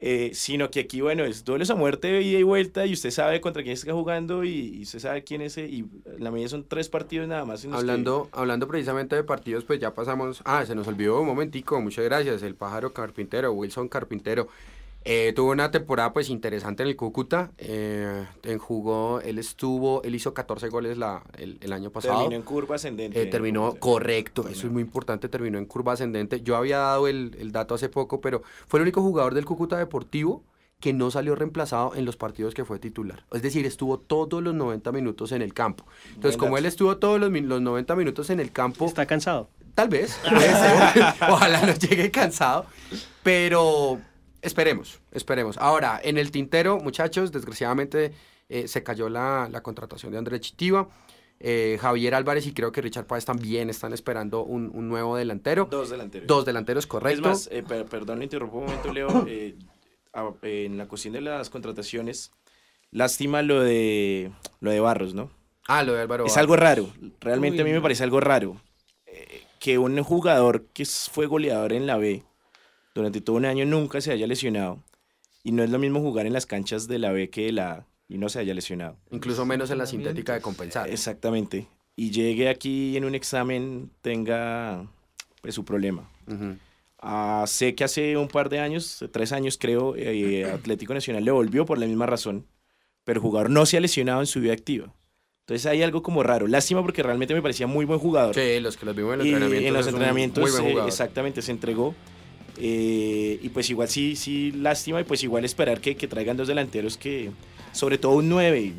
Speaker 2: Eh, sino que aquí, bueno, es duelos a muerte ida y vuelta y usted sabe contra quién está jugando y, y usted sabe quién es, y la medida son tres partidos nada más. que-
Speaker 1: Hablando, hablando precisamente de partidos, pues ya pasamos. Ah, se nos olvidó un momentico, muchas gracias. El pájaro carpintero, Wilson Carpintero. Eh, tuvo una temporada pues interesante en el Cúcuta. eh, en jugó, él estuvo, él hizo 14 goles la, el, el año pasado.
Speaker 2: terminó en curva ascendente.
Speaker 1: Eh, terminó
Speaker 2: ¿no?
Speaker 1: correcto, eso es muy importante, terminó en curva ascendente. Yo había dado el, el dato hace poco, pero fue el único jugador del Cúcuta Deportivo que no salió reemplazado en los partidos que fue titular. Es decir, estuvo todos los 90 minutos en el campo. Entonces,
Speaker 2: Buen
Speaker 1: como
Speaker 2: dato.
Speaker 1: él estuvo todos los, min- los 90 minutos en el campo,
Speaker 5: Está cansado.
Speaker 1: tal vez, puede ser. ojalá no llegue cansado, pero esperemos, esperemos. Ahora, en el tintero, muchachos, desgraciadamente eh, se cayó la, la contratación de Andrés Chitiva. Eh, Javier Álvarez y creo que Richard Páez también están esperando un, un nuevo delantero.
Speaker 2: Dos delanteros.
Speaker 1: Dos delanteros, correcto.
Speaker 2: Es más, eh, per- perdón, le interrumpo un momento, Leo. eh, a- en la cuestión de las contrataciones, lástima lo de, lo de Barros, ¿no?
Speaker 1: ah, lo de Álvaro.
Speaker 2: Es
Speaker 1: Barros.
Speaker 2: algo raro. Realmente a mí me parece algo raro. eh, que un jugador que fue goleador en la B durante todo un año nunca se haya lesionado. Y no es lo mismo jugar en las canchas de la B que de la A y no se haya lesionado.
Speaker 1: Incluso menos en la sintética de compensar.
Speaker 2: Exactamente. Y llegue aquí en un examen tenga pues su problema. Ah, sé que hace un par de años, tres años creo, eh, Atlético Nacional le volvió por la misma razón, pero el jugador no se ha lesionado en su vida activa. Entonces hay algo como raro. Lástima porque realmente me parecía muy buen jugador.
Speaker 1: Sí, los que los vimos en los
Speaker 2: y
Speaker 1: entrenamientos.
Speaker 2: en los entrenamientos
Speaker 1: muy buen
Speaker 2: eh,
Speaker 1: jugador.
Speaker 2: exactamente se entregó. Eh, y pues igual sí, sí, lástima y pues igual esperar que, que traigan dos delanteros que, sobre todo un 9.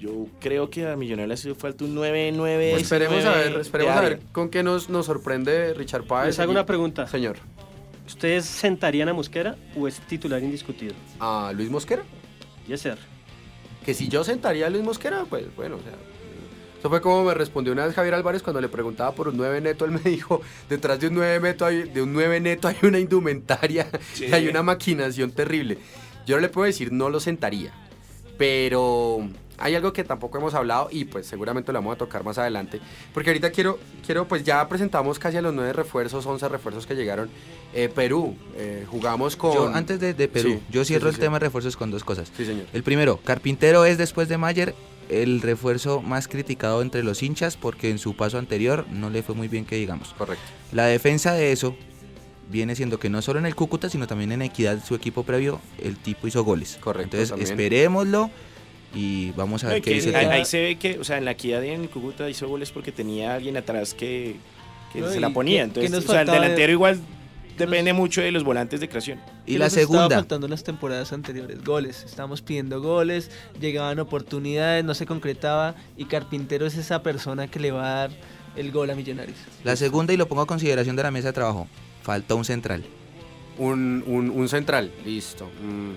Speaker 2: Yo creo que a Millonarios le hace falta un 9, 9.
Speaker 1: Pues esperemos a ver, esperemos a ver con qué nos, nos sorprende Richard Páez.
Speaker 5: Les hago
Speaker 1: Y-
Speaker 5: una pregunta.
Speaker 1: Señor,
Speaker 5: ¿Ustedes sentarían a Mosquera o es titular indiscutido?
Speaker 1: ¿a Luis Mosquera?
Speaker 5: Yes, sir.
Speaker 1: Que si yo sentaría a Luis Mosquera, pues bueno, o sea. Eso fue como me respondió una vez Javier Álvarez cuando le preguntaba por un 9 neto. Él me dijo: detrás de un 9 neto hay, de un 9 neto hay una indumentaria
Speaker 2: Sí.
Speaker 1: y hay una maquinación terrible. Yo no le puedo decir no lo sentaría, pero hay algo que tampoco hemos hablado y pues seguramente lo vamos a tocar más adelante. Porque ahorita quiero, quiero pues ya presentamos casi a los 9 refuerzos, 11 refuerzos que llegaron. Eh, Perú, eh, jugamos con.
Speaker 3: Yo, antes de, de Perú,
Speaker 1: Sí,
Speaker 3: yo
Speaker 1: sí,
Speaker 3: cierro
Speaker 1: sí,
Speaker 3: el
Speaker 1: sí.
Speaker 3: tema de refuerzos con dos cosas.
Speaker 1: Sí, señor.
Speaker 3: El primero, Carpintero es después de Mayer el refuerzo más criticado entre los hinchas porque en su paso anterior no le fue muy bien que digamos.
Speaker 1: Correcto.
Speaker 3: La defensa de eso viene siendo que no solo en el Cúcuta, sino también en Equidad, su equipo previo, el tipo hizo goles.
Speaker 1: Correcto,
Speaker 3: Entonces
Speaker 1: también.
Speaker 3: esperémoslo y vamos a
Speaker 2: No,
Speaker 3: ver
Speaker 2: y
Speaker 3: qué
Speaker 2: que
Speaker 3: dice el
Speaker 2: ahí,
Speaker 3: tema.
Speaker 2: ahí se ve que, o sea, en la equidad y en el Cúcuta hizo goles porque tenía alguien atrás que, que
Speaker 4: No,
Speaker 2: se la ponía.
Speaker 4: que-
Speaker 2: Entonces,
Speaker 4: que
Speaker 2: o sea, el
Speaker 4: de-
Speaker 2: delantero igual depende mucho de los volantes de creación.
Speaker 3: Y
Speaker 4: ¿Qué
Speaker 3: la
Speaker 4: nos estaba
Speaker 3: segunda,
Speaker 4: faltando en las temporadas anteriores? Goles. Estábamos pidiendo goles, llegaban oportunidades, no se concretaba y Carpintero es esa persona que le va a dar el gol a Millonarios.
Speaker 3: la segunda y lo pongo a consideración de la mesa de trabajo. Faltó un central.
Speaker 1: Un, un, un central, listo. Mm,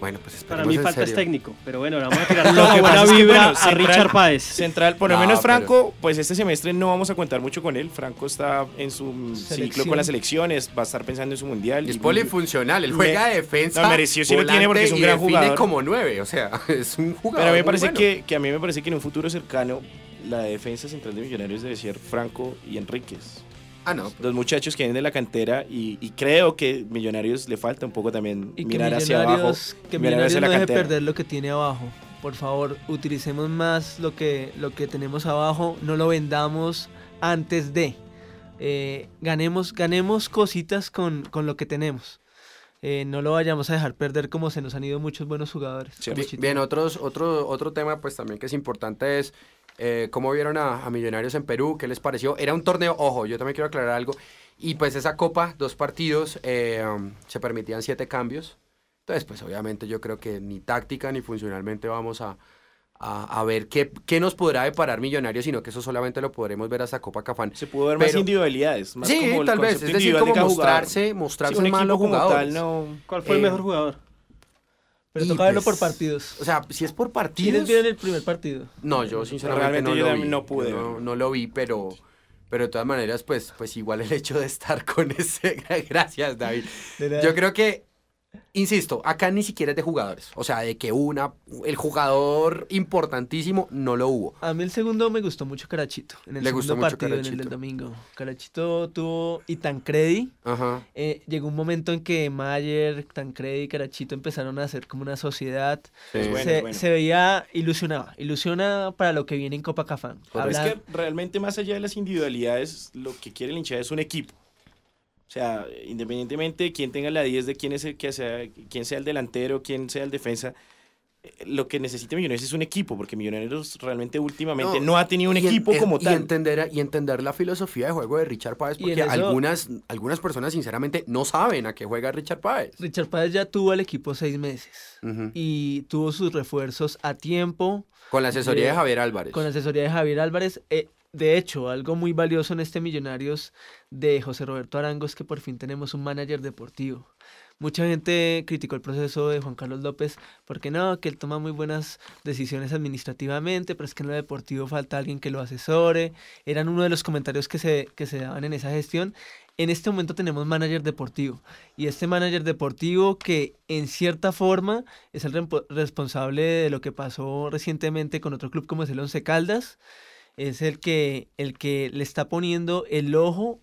Speaker 1: Bueno, pues
Speaker 5: Para mí
Speaker 1: en
Speaker 5: falta es técnico, pero bueno, le vamos a tirar
Speaker 2: Lo
Speaker 5: toda la
Speaker 2: que
Speaker 5: buena vibra
Speaker 2: bueno,
Speaker 5: a
Speaker 2: central-
Speaker 5: Richard Páez.
Speaker 2: Central, por lo
Speaker 1: No,
Speaker 2: menos
Speaker 1: pero-
Speaker 2: Franco, pues este semestre no vamos a contar mucho con él. Franco está en su ciclo con las elecciones, va a estar pensando en su mundial.
Speaker 1: Es
Speaker 2: y-
Speaker 1: polifuncional, él
Speaker 2: Me-
Speaker 1: juega de defensa.
Speaker 2: No, mereció sí lo tiene porque es un gran jugador.
Speaker 1: como nueve, o sea, es un jugador.
Speaker 2: Pero a mí me parece
Speaker 1: bueno.
Speaker 2: que, que a mí me parece que en un futuro cercano la defensa central de Millonarios debe ser Franco y Enríquez.
Speaker 1: Ah, no.
Speaker 2: Dos muchachos que vienen de la cantera y, y creo que Millonarios le falta un poco también
Speaker 4: Y
Speaker 2: mirar hacia abajo.
Speaker 4: Que
Speaker 2: mirar
Speaker 4: Millonarios
Speaker 2: hacia
Speaker 4: no
Speaker 2: la
Speaker 4: deje
Speaker 2: cantera.
Speaker 4: perder lo que tiene abajo. Por favor, utilicemos más lo que, lo que tenemos abajo, no lo vendamos antes de. Eh, ganemos, ganemos cositas con, con lo que tenemos. Eh, no lo vayamos a dejar perder como se nos han ido muchos buenos jugadores.
Speaker 2: Sí.
Speaker 1: bien, otros, otro, otro tema pues también que es importante es eh, cómo vieron a, a Millonarios en Perú, qué les pareció. Era un torneo, ojo, yo también quiero aclarar algo. Y pues esa copa, dos partidos, eh, um, se permitían siete cambios. Entonces, pues obviamente yo creo que ni táctica ni funcionalmente vamos a, a, a ver qué, qué nos podrá deparar Millonarios, sino que eso solamente lo podremos ver hasta Copa Cafán.
Speaker 2: Se pudo ver más individualidades. Más
Speaker 1: Sí,
Speaker 2: como
Speaker 1: tal vez, es decir, como
Speaker 2: jugador.
Speaker 1: mostrarse, mostrarse
Speaker 2: Sí, un como tal, no...
Speaker 5: ¿Cuál fue el
Speaker 1: Eh,
Speaker 5: mejor jugador?
Speaker 4: Pero
Speaker 1: Y
Speaker 4: toca verlo por
Speaker 1: pues,
Speaker 4: partidos.
Speaker 1: O sea, si es por partidos...
Speaker 4: ¿Quiénes vieron el primer partido?
Speaker 1: No, yo sinceramente
Speaker 2: Realmente
Speaker 1: no
Speaker 2: yo
Speaker 1: lo
Speaker 2: también
Speaker 1: vi.
Speaker 2: no pude
Speaker 1: Yo No, no lo vi, pero, pero de todas maneras, pues, pues igual el hecho de estar con ese... Gracias, David. Yo creo que, insisto, acá ni siquiera es de jugadores. O sea, de que una, el jugador importantísimo no lo hubo.
Speaker 4: A mí el segundo me gustó mucho Carachito. En el
Speaker 1: Le
Speaker 4: segundo
Speaker 1: gustó mucho
Speaker 4: partido, en el
Speaker 1: Carachito.
Speaker 4: del domingo. Carachito tuvo y Tancredi.
Speaker 1: Ajá.
Speaker 4: eh, llegó un momento en que Mayer, Tancredi y Carachito empezaron a hacer como una sociedad.
Speaker 1: Sí.
Speaker 2: Es bueno,
Speaker 4: se,
Speaker 2: bueno.
Speaker 4: se veía ilusionada, ilusiona para lo que viene en Copa Cafán.
Speaker 2: Pero es que realmente más allá de las individualidades, lo que quiere el hinchada es un equipo. O sea, independientemente de quién tenga la 10, de quién, es el que sea, quién sea el delantero, quién sea el defensa, eh, lo que necesita Millonarios es un equipo, porque Millonarios realmente últimamente no, ha tenido un equipo
Speaker 1: en-
Speaker 2: como
Speaker 1: y
Speaker 2: tal.
Speaker 1: Entender, y entender la filosofía de juego de Richard Páez, porque
Speaker 4: eso-
Speaker 1: algunas, algunas personas sinceramente no saben a qué juega Richard Páez.
Speaker 4: Richard Páez ya tuvo al equipo seis meses y tuvo sus refuerzos a tiempo.
Speaker 1: Con la asesoría de
Speaker 4: de-
Speaker 1: Javier Álvarez.
Speaker 4: Con asesoría de Javier Álvarez. Eh, de hecho, algo muy valioso en este Millonarios de José Roberto Arango es que por fin tenemos un manager deportivo. Mucha gente criticó el proceso de Juan Carlos López porque no, que él toma muy buenas decisiones administrativamente, pero es que en lo deportivo falta alguien que lo asesore. Eran uno de los comentarios que se, que se daban en esa gestión. En este momento tenemos manager deportivo y este manager deportivo que en cierta forma es el responsable de lo que pasó recientemente con otro club como es el Once Caldas, es el que, el que le está poniendo el ojo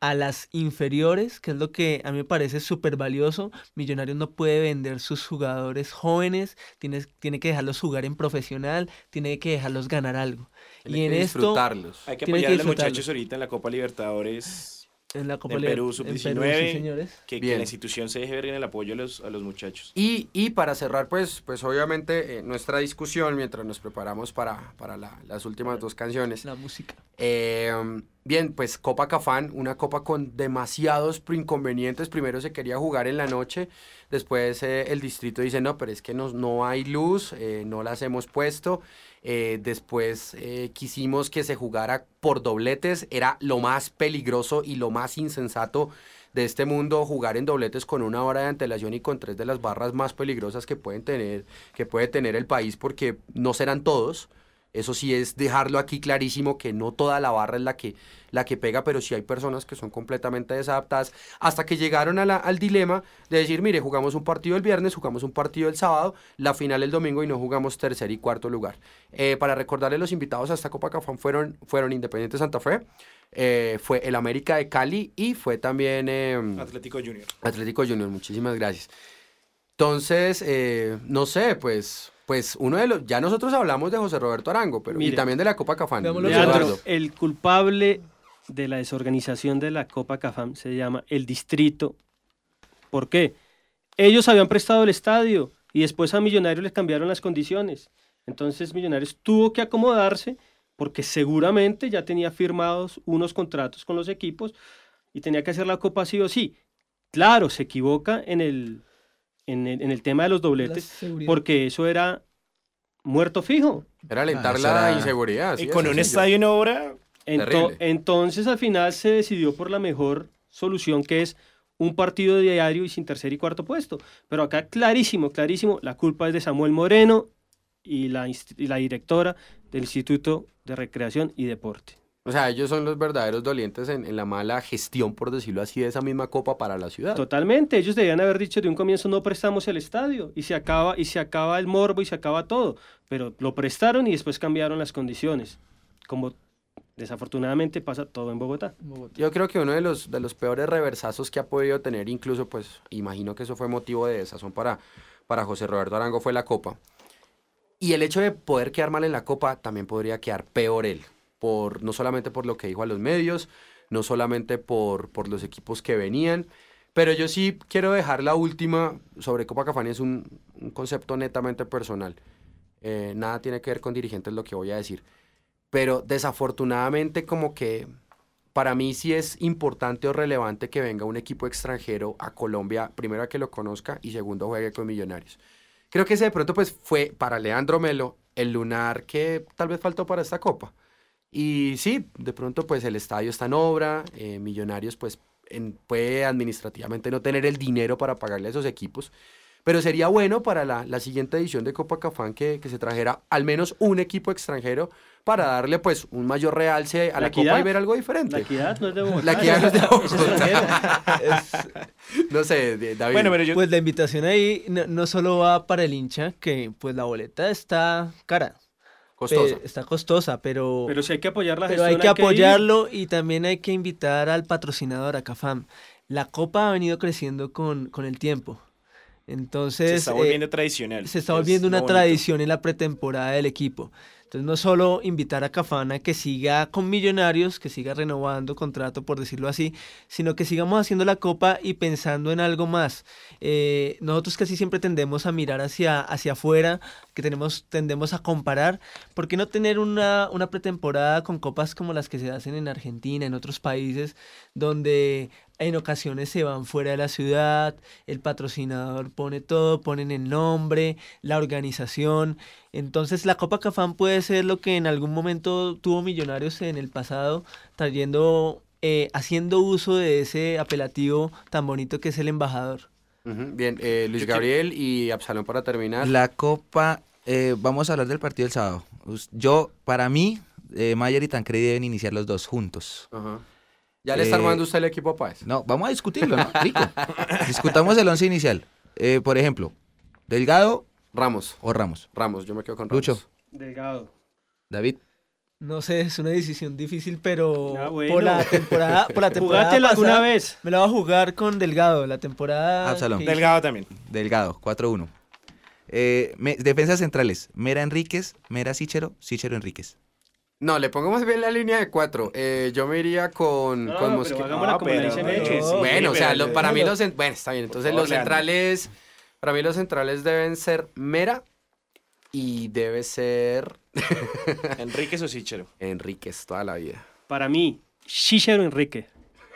Speaker 4: a las inferiores, que es lo que a mí me parece súper valioso. Millonarios no puede vender sus jugadores jóvenes, tiene, tiene que dejarlos jugar en profesional, tiene que dejarlos ganar algo.
Speaker 1: Tiene
Speaker 4: y en
Speaker 1: que
Speaker 4: esto,
Speaker 1: disfrutarlos.
Speaker 2: Hay que apoyar a los muchachos ahorita en la Copa Libertadores,
Speaker 4: en la Copa
Speaker 2: en Perú,
Speaker 4: en
Speaker 2: sub-19,
Speaker 4: sí, señores.
Speaker 2: que, que la institución se deje ver en el apoyo a los, a los muchachos.
Speaker 1: Y, y para cerrar, pues, pues obviamente eh, nuestra discusión mientras nos preparamos para, para la- las últimas dos canciones.
Speaker 4: La música.
Speaker 1: Eh, bien, pues Copa Cafán, una copa con demasiados inconvenientes. Primero se quería jugar en la noche, después eh, el distrito dice, no, pero es que no, no hay luz, eh, no las hemos puesto. Eh, después eh, quisimos que se jugara por dobletes, era lo más peligroso y lo más insensato de este mundo jugar en dobletes con una hora de antelación y con tres de las barras más peligrosas que pueden tener que puede tener el país porque no serán todos eso sí es dejarlo aquí clarísimo que no toda la barra es la que, la que pega, pero sí hay personas que son completamente desadaptadas hasta que llegaron a la- al dilema de decir, mire, jugamos un partido el viernes, jugamos un partido el sábado, la final el domingo y no jugamos tercer y cuarto lugar. Eh, para recordarle, los invitados a esta Copa Cafán fueron, fueron Independiente Santa Fe, eh, fue el América de Cali y fue también... em,
Speaker 2: Atlético Junior.
Speaker 1: Atlético Junior, muchísimas gracias. Entonces, eh, no sé, pues, pues uno de los, ya nosotros hablamos de José Roberto Arango, pero y también de la Copa Cafán.
Speaker 4: Leandro,
Speaker 5: el culpable de la desorganización de la Copa Cafam se llama el distrito. ¿Por qué? Ellos habían prestado el estadio y después a Millonarios les cambiaron las condiciones. Entonces Millonarios tuvo que acomodarse porque seguramente ya tenía firmados unos contratos con los equipos y tenía que hacer la Copa sí o sí. Claro, se equivoca en el, en el, en el tema de los dobletes porque eso era muerto fijo.
Speaker 1: Era alentar
Speaker 3: Ah,
Speaker 1: la
Speaker 3: era-
Speaker 1: inseguridad. así
Speaker 2: y con un estadio en obra,
Speaker 5: Ento- entonces al final se decidió por la mejor solución que es un partido diario y sin tercer y cuarto puesto. Pero acá clarísimo, clarísimo, la culpa es de Samuel Moreno y la, y la directora del Instituto de Recreación y Deporte.
Speaker 1: O sea, ellos son los verdaderos dolientes en, en la mala gestión, por decirlo así, de esa misma Copa para la ciudad.
Speaker 5: Totalmente, ellos debían haber dicho de un comienzo no prestamos el estadio y se acaba y se acaba el morbo y se acaba todo, pero lo prestaron y después cambiaron las condiciones, como desafortunadamente pasa todo en Bogotá.
Speaker 1: Yo creo que uno de los, de los peores reversazos que ha podido tener, incluso, pues, imagino que eso fue motivo de desazón para, para José Roberto Arango, fue la Copa. Y el hecho de poder quedar mal en la Copa también podría quedar peor él, por, no solamente por lo que dijo a los medios, no solamente por, por los equipos que venían, pero yo sí quiero dejar la última sobre Copa Cafani, es un, un concepto netamente personal. Eh, nada tiene que ver con dirigentes lo que voy a decir. Pero desafortunadamente como que para mí sí es importante o relevante que venga un equipo extranjero a Colombia, primero a que lo conozca y segundo juegue con Millonarios. Creo que ese de pronto pues fue para Leandro Melo el lunar que tal vez faltó para esta copa. Y sí, de pronto pues el estadio está en obra, eh, Millonarios pues en- puede administrativamente no tener el dinero para pagarle a esos equipos, pero sería bueno para la, la siguiente edición de Copa Cafán que, que se trajera al menos un equipo extranjero para darle pues un mayor realce a
Speaker 5: La
Speaker 1: la, Copa y ver algo diferente.
Speaker 5: La equidad no es de Bogotá.
Speaker 1: La equidad no es de
Speaker 5: es extranjera.
Speaker 1: No sé, David.
Speaker 2: Bueno, pero yo...
Speaker 4: Pues la invitación ahí no, no solo va para el hincha, que pues la boleta está cara,
Speaker 1: costosa.
Speaker 4: pe- está costosa, pero,
Speaker 5: Pero si hay que apoyar la
Speaker 4: pero
Speaker 5: gestión.
Speaker 4: hay que apoyarlo y también hay que invitar al patrocinador, a Cafam. La copa ha venido creciendo con, con el tiempo. Entonces,
Speaker 2: se está
Speaker 4: eh,
Speaker 2: volviendo tradicional.
Speaker 4: se está
Speaker 2: Es
Speaker 4: volviendo una tradición en la pretemporada del equipo. Entonces, no solo invitar a Cafana que siga con Millonarios, que siga renovando contrato, por decirlo así, sino que sigamos haciendo la copa y pensando en algo más. Eh, nosotros casi siempre tendemos a mirar hacia, hacia afuera, que tenemos, tendemos a comparar. ¿Por qué no tener una, una pretemporada con copas como las que se hacen en Argentina, en otros países, donde en ocasiones se van fuera de la ciudad, el patrocinador pone todo, ponen el nombre, la organización. Entonces la Copa Cafán puede ser lo que en algún momento tuvo Millonarios en el pasado, trayendo, eh, haciendo uso de ese apelativo tan bonito que es el embajador.
Speaker 1: Bien, eh, Luis Gabriel y Absalón para terminar.
Speaker 3: La Copa, eh, vamos a hablar del partido del sábado. Yo, para mí, eh, Mayer y Tancredi deben iniciar los dos juntos.
Speaker 1: Ajá. Ya le está
Speaker 3: Eh,
Speaker 1: armando usted el equipo a Páez.
Speaker 3: No, vamos a discutirlo, ¿no? Rico. Discutamos el once inicial. Eh, por ejemplo, Delgado
Speaker 1: Ramos,
Speaker 3: o Ramos.
Speaker 1: Ramos, yo me quedo con Ramos.
Speaker 3: Lucho,
Speaker 5: Delgado.
Speaker 3: David.
Speaker 4: No sé, es una decisión difícil, pero
Speaker 5: Ah, bueno.
Speaker 4: por la temporada, por la temporada
Speaker 5: alguna vez.
Speaker 4: me la voy a jugar con Delgado, la temporada
Speaker 3: Absalón.
Speaker 2: Delgado también.
Speaker 3: Delgado, 4-1. Eh, defensas centrales, Mera Enríquez, Mera Sichero, Sichero Enríquez.
Speaker 1: No, le pongo más bien la línea de cuatro. Eh, yo me iría con,
Speaker 5: No,
Speaker 1: con Mosquera.
Speaker 5: hagámosla
Speaker 2: No,
Speaker 1: Bueno, o sea, lo- para mí los... Bueno, está bien. Entonces los centrales... Para mí los centrales deben ser Mera y debe ser
Speaker 2: Enrique Sosichero.
Speaker 1: Enríquez toda la vida.
Speaker 5: Para mí, Shishero Enrique.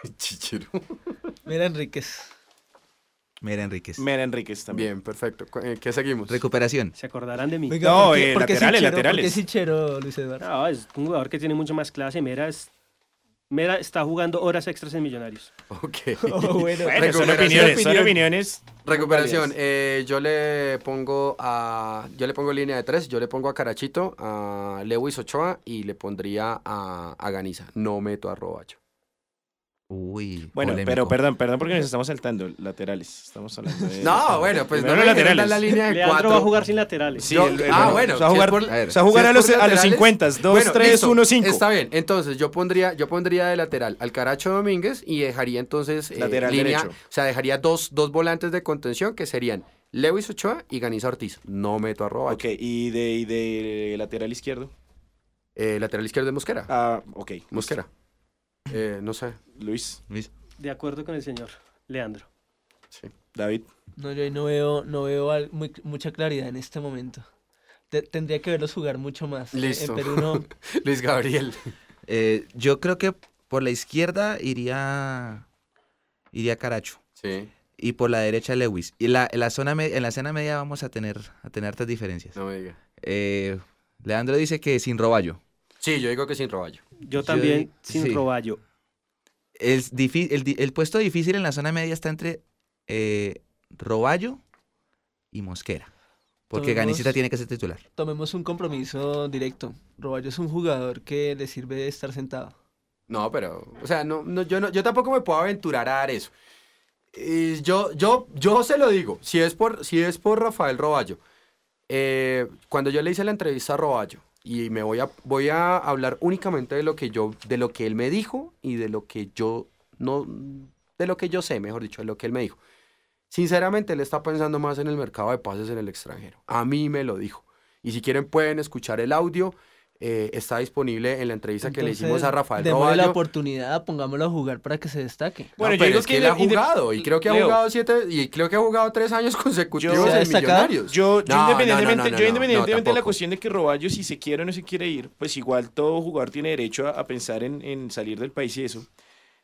Speaker 1: Chichero.
Speaker 4: Mira, Enríquez.
Speaker 3: Mera Enríquez.
Speaker 2: Mera Enríquez también.
Speaker 1: Bien, perfecto. Eh, ¿Qué seguimos?
Speaker 3: Recuperación.
Speaker 5: Se acordarán de mí.
Speaker 4: Oiga,
Speaker 2: No,
Speaker 4: ¿por qué-
Speaker 2: eh, laterales, laterales.
Speaker 4: ¿Por qué Sichero, Luis Eduardo?
Speaker 5: No, es un jugador que tiene mucho más clase. Mera, es, Mera está jugando horas extras en Millonarios.
Speaker 1: Ok.
Speaker 4: Oh, bueno.
Speaker 2: Bueno, son
Speaker 1: Recuperación.
Speaker 2: opiniones, son
Speaker 4: Opinión.
Speaker 2: opiniones.
Speaker 1: Recuperación. eh, yo le pongo a. Yo le pongo línea de tres. Yo le pongo a Carachito, a Lewis Ochoa y le pondría a, a Ganiza. No meto a Robacho.
Speaker 3: Uy,
Speaker 2: Bueno,
Speaker 3: polémico.
Speaker 2: pero perdón, perdón porque nos estamos saltando. Laterales. Estamos hablando de.
Speaker 1: No, bueno, pues no laterales. la línea de
Speaker 5: Leandro
Speaker 1: cuatro.
Speaker 5: va a jugar sin laterales.
Speaker 2: Sí,
Speaker 1: Yo-
Speaker 2: el- el-
Speaker 1: ah, bueno.
Speaker 2: O sea,
Speaker 1: si
Speaker 2: jugar,
Speaker 1: por-
Speaker 2: o sea, a jugar
Speaker 1: si
Speaker 2: a los, a los
Speaker 1: laterales,
Speaker 2: 50. 2,
Speaker 1: Bueno,
Speaker 2: 3,
Speaker 1: listo,
Speaker 2: 1, 5.
Speaker 1: Está bien. Entonces yo pondría, yo pondría de lateral al Caracho Domínguez y dejaría entonces eh,
Speaker 2: Lateral
Speaker 1: línea,
Speaker 2: derecho.
Speaker 1: o sea, dejaría dos, dos volantes de contención que serían Lewis Ochoa y Ganiza Ortiz. No meto a Robacho.
Speaker 2: Ok, y de, y de lateral izquierdo.
Speaker 1: Eh, lateral izquierdo de Mosquera.
Speaker 2: Ah, ok.
Speaker 1: Mosquera. Eh, no sé.
Speaker 2: Luis,
Speaker 3: Luis.
Speaker 5: De acuerdo con el señor Leandro.
Speaker 1: Sí.
Speaker 2: David.
Speaker 4: No, yo ahí no veo, no veo al- muy- mucha claridad en este momento. Te- tendría que verlos jugar mucho más. En-
Speaker 1: Listo.
Speaker 4: En Perú no.
Speaker 1: Luis Gabriel.
Speaker 3: Eh, yo creo que por la izquierda iría iría Caracho
Speaker 1: Sí.
Speaker 3: y por la derecha Lewis. Y la, en la zona me- en la zona media vamos a tener a tener hartas diferencias.
Speaker 1: No me diga.
Speaker 3: Eh, Leandro dice que sin Roballo.
Speaker 1: Sí, yo digo que sin Roballo.
Speaker 5: Yo también sin
Speaker 3: sí.
Speaker 5: Roballo.
Speaker 3: El, el puesto difícil en la zona media está entre eh, Roballo y Mosquera. Porque
Speaker 4: Tomemos-
Speaker 3: Ganicita tiene que ser titular.
Speaker 4: Tomemos un compromiso directo. Roballo es un jugador que le sirve de estar sentado.
Speaker 1: No, pero, o sea, no, no, yo, no, yo tampoco me puedo aventurar a dar eso. Y yo, yo, yo se lo digo, si es por, si es por Rafael Roballo, eh, cuando yo le hice la entrevista a Roballo, y me voy a, voy a hablar únicamente de lo que yo, de lo que él me dijo y de lo que yo no, de lo que yo sé, mejor dicho, de lo que él me dijo. Sinceramente, él está pensando más en el mercado de pases en el extranjero. A mí me lo dijo. Y si quieren pueden escuchar el audio. Eh, está disponible en la entrevista que le hicimos a
Speaker 4: Entonces,
Speaker 1: Rafael
Speaker 4: démosle la
Speaker 1: Roballo.
Speaker 4: oportunidad, pongámoslo a jugar para que se destaque.
Speaker 1: Bueno,
Speaker 2: yo
Speaker 1: pero
Speaker 2: digo
Speaker 1: es que,
Speaker 2: que
Speaker 1: él ha jugado y creo que ha
Speaker 2: Leo.
Speaker 1: jugado siete y creo que ha jugado tres años consecutivos
Speaker 2: Yo-
Speaker 4: ¿Se ha
Speaker 1: en? Millonarios.
Speaker 2: Yo, yo
Speaker 1: No, no,
Speaker 2: independientemente,
Speaker 1: no, no, no,
Speaker 2: yo
Speaker 1: no,
Speaker 2: independientemente de la cuestión de que Roballo, si se quiere o no se quiere ir, pues igual todo jugador tiene derecho a, a pensar en, en salir del país y eso.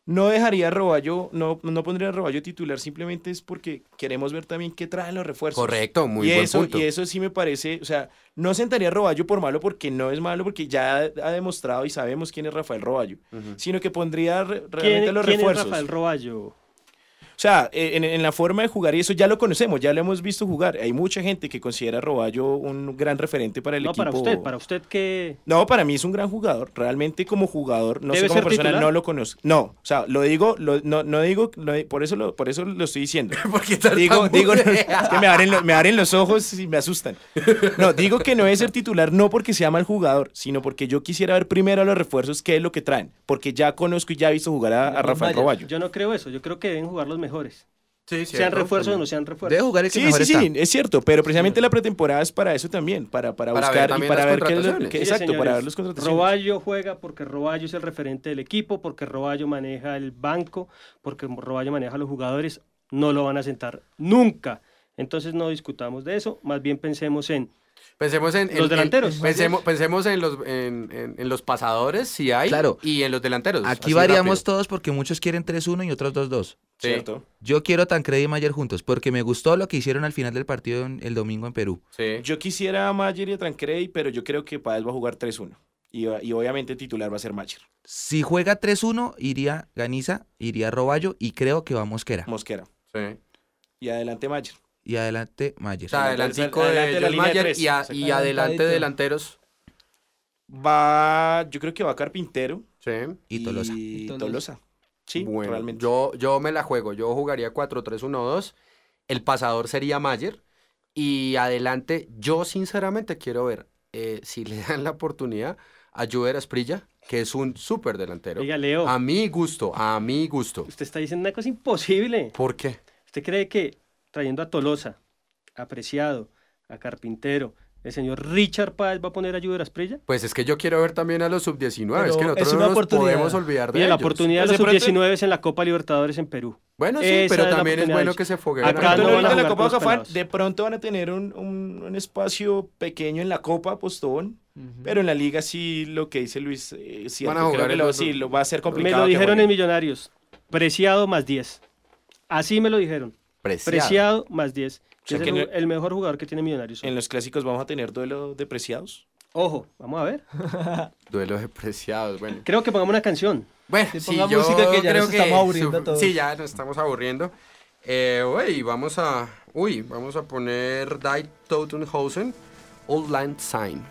Speaker 2: No dejaría a Roballo, no, no pondría a Roballo titular, simplemente es porque queremos ver también qué traen los refuerzos.
Speaker 1: Correcto, muy
Speaker 2: y
Speaker 1: buen
Speaker 2: eso,
Speaker 1: punto.
Speaker 2: Y eso sí me parece, o sea, no sentaría a Roballo por malo porque no es malo, porque ya ha, demostrado y sabemos quién es Rafael Roballo, sino que pondría re- realmente
Speaker 5: ¿Quién,
Speaker 2: los
Speaker 5: quién es
Speaker 2: refuerzos.
Speaker 5: Rafael Roballo?
Speaker 2: O sea, eh, en, en la forma de jugar, y eso ya lo conocemos, ya lo hemos visto jugar. Hay mucha gente que considera a Roballo un gran referente para el
Speaker 5: No,
Speaker 2: equipo.
Speaker 5: para usted, para usted que...
Speaker 2: No, para mí es un gran jugador. Realmente como jugador, no sé
Speaker 5: ¿Debe
Speaker 2: como persona,
Speaker 5: titular?
Speaker 2: no lo conozco. No, o sea, lo digo, lo- no, no digo, lo- por, eso lo, por eso lo estoy diciendo.
Speaker 1: Porque
Speaker 2: digo, digo es que me abren, lo- me abren los ojos y me asustan. No, digo que no debe ser titular no porque sea mal jugador, sino porque yo quisiera ver primero a los refuerzos qué es lo que traen. Porque ya conozco y ya he visto jugar a, Rafael. Roballo.
Speaker 5: Yo no creo eso, yo creo que deben jugar los mejores.
Speaker 1: Sí,
Speaker 5: Sean refuerzos o no sean
Speaker 3: Debe
Speaker 5: refuerzos.
Speaker 3: jugar el que
Speaker 2: Sí,
Speaker 3: mejor
Speaker 2: sí,
Speaker 3: está.
Speaker 2: sí, es cierto, pero precisamente la pretemporada es para eso también, para, para,
Speaker 1: Para ver
Speaker 2: buscar y para ver qué es lo que, exacto, para ver los contrataciones.
Speaker 5: Roballo juega porque Roballo es el referente del equipo, porque Roballo maneja el banco, porque Roballo maneja a los jugadores, no lo van a sentar nunca. Entonces no discutamos de eso, más bien pensemos en
Speaker 1: Pensemos en,
Speaker 5: Los
Speaker 1: en-
Speaker 5: delanteros.
Speaker 1: pensemos, pensemos en los en, en- en los pasadores, si hay,
Speaker 3: Claro.
Speaker 1: y en los delanteros.
Speaker 3: Aquí variamos
Speaker 1: rápido.
Speaker 3: todos porque muchos quieren 3-1 y otros 2-2.
Speaker 1: Sí.
Speaker 2: ¿Cierto?
Speaker 3: Yo quiero Tancredi y Mayer juntos porque me gustó lo que hicieron al final del partido en- el domingo en Perú.
Speaker 1: Sí.
Speaker 2: Yo quisiera a Mayer y a Tancredi, pero yo creo que Páez va a jugar 3-1. Y, y obviamente el titular va a ser Mayer,
Speaker 3: Si juega 3-1, iría Ganiza, iría Roballo y creo que va Mosquera.
Speaker 2: Mosquera.
Speaker 1: sí.
Speaker 2: Y adelante Mayer.
Speaker 3: Y adelante Mayer.
Speaker 1: O sea,
Speaker 2: Adelante-
Speaker 1: adelantico
Speaker 2: adelante
Speaker 1: de Mayer y, a- y
Speaker 2: exactamente.
Speaker 1: adelante delanteros.
Speaker 2: Va, yo creo que va Carpintero
Speaker 1: Sí.
Speaker 3: Y Tolosa.
Speaker 2: y
Speaker 4: Y
Speaker 2: Tolosa. Sí,
Speaker 1: bueno,
Speaker 2: realmente.
Speaker 1: Yo, yo me la juego. Yo jugaría 4-3-1-2. El pasador sería Mayer. Y adelante, yo sinceramente quiero ver eh, si le dan la oportunidad a Juber Asprilla, que es un súper delantero.
Speaker 5: Oiga, Leo.
Speaker 1: A mi gusto, a mi gusto.
Speaker 5: Usted está diciendo una cosa imposible.
Speaker 1: ¿Por qué?
Speaker 5: ¿Usted cree que trayendo a Tolosa, apreciado, a Carpintero, el señor Richard Páez va a poner ayuda a Asprilla?
Speaker 1: Pues es que yo quiero ver también a los sub-19. Es que nosotros
Speaker 4: es una
Speaker 1: no nos
Speaker 4: oportunidad.
Speaker 1: podemos olvidar de
Speaker 5: Mire, la oportunidad de
Speaker 2: Pues
Speaker 5: los
Speaker 2: de pronto-
Speaker 5: sub-19 es en la Copa Libertadores en Perú.
Speaker 1: Bueno, sí,
Speaker 5: Esa
Speaker 1: pero
Speaker 5: es
Speaker 1: también es bueno que se fogueen.
Speaker 5: Acá no van a
Speaker 2: la Copa de pronto van a tener un, un- un espacio pequeño en la Copa Postobón, pero en la liga sí lo que dice Luis, eh,
Speaker 1: Van a jugar
Speaker 2: creo que
Speaker 1: en
Speaker 2: lo, sí, lo va a ser
Speaker 5: Me
Speaker 2: complicado.
Speaker 5: lo
Speaker 2: que
Speaker 5: dijeron en. Millonarios. Preciado más 10. Así me lo dijeron.
Speaker 1: Preciado.
Speaker 5: Preciado más 10.
Speaker 2: O sea
Speaker 5: es
Speaker 2: que
Speaker 5: el, ju- el mejor jugador que tiene Millonarios.
Speaker 2: En los clásicos vamos a tener duelo de preciados.
Speaker 5: Ojo, vamos a ver.
Speaker 1: Duelo de preciados, bueno.
Speaker 5: Creo que pongamos una canción.
Speaker 1: Bueno,
Speaker 4: Sí, ponga
Speaker 1: yo
Speaker 4: música que ya
Speaker 1: creo
Speaker 4: nos estamos aburriendo
Speaker 1: su-
Speaker 4: todos.
Speaker 1: Sí, ya nos estamos aburriendo. Eh, uy, vamos a, uy, vamos a poner Die Totenhausen, Old Land Sign.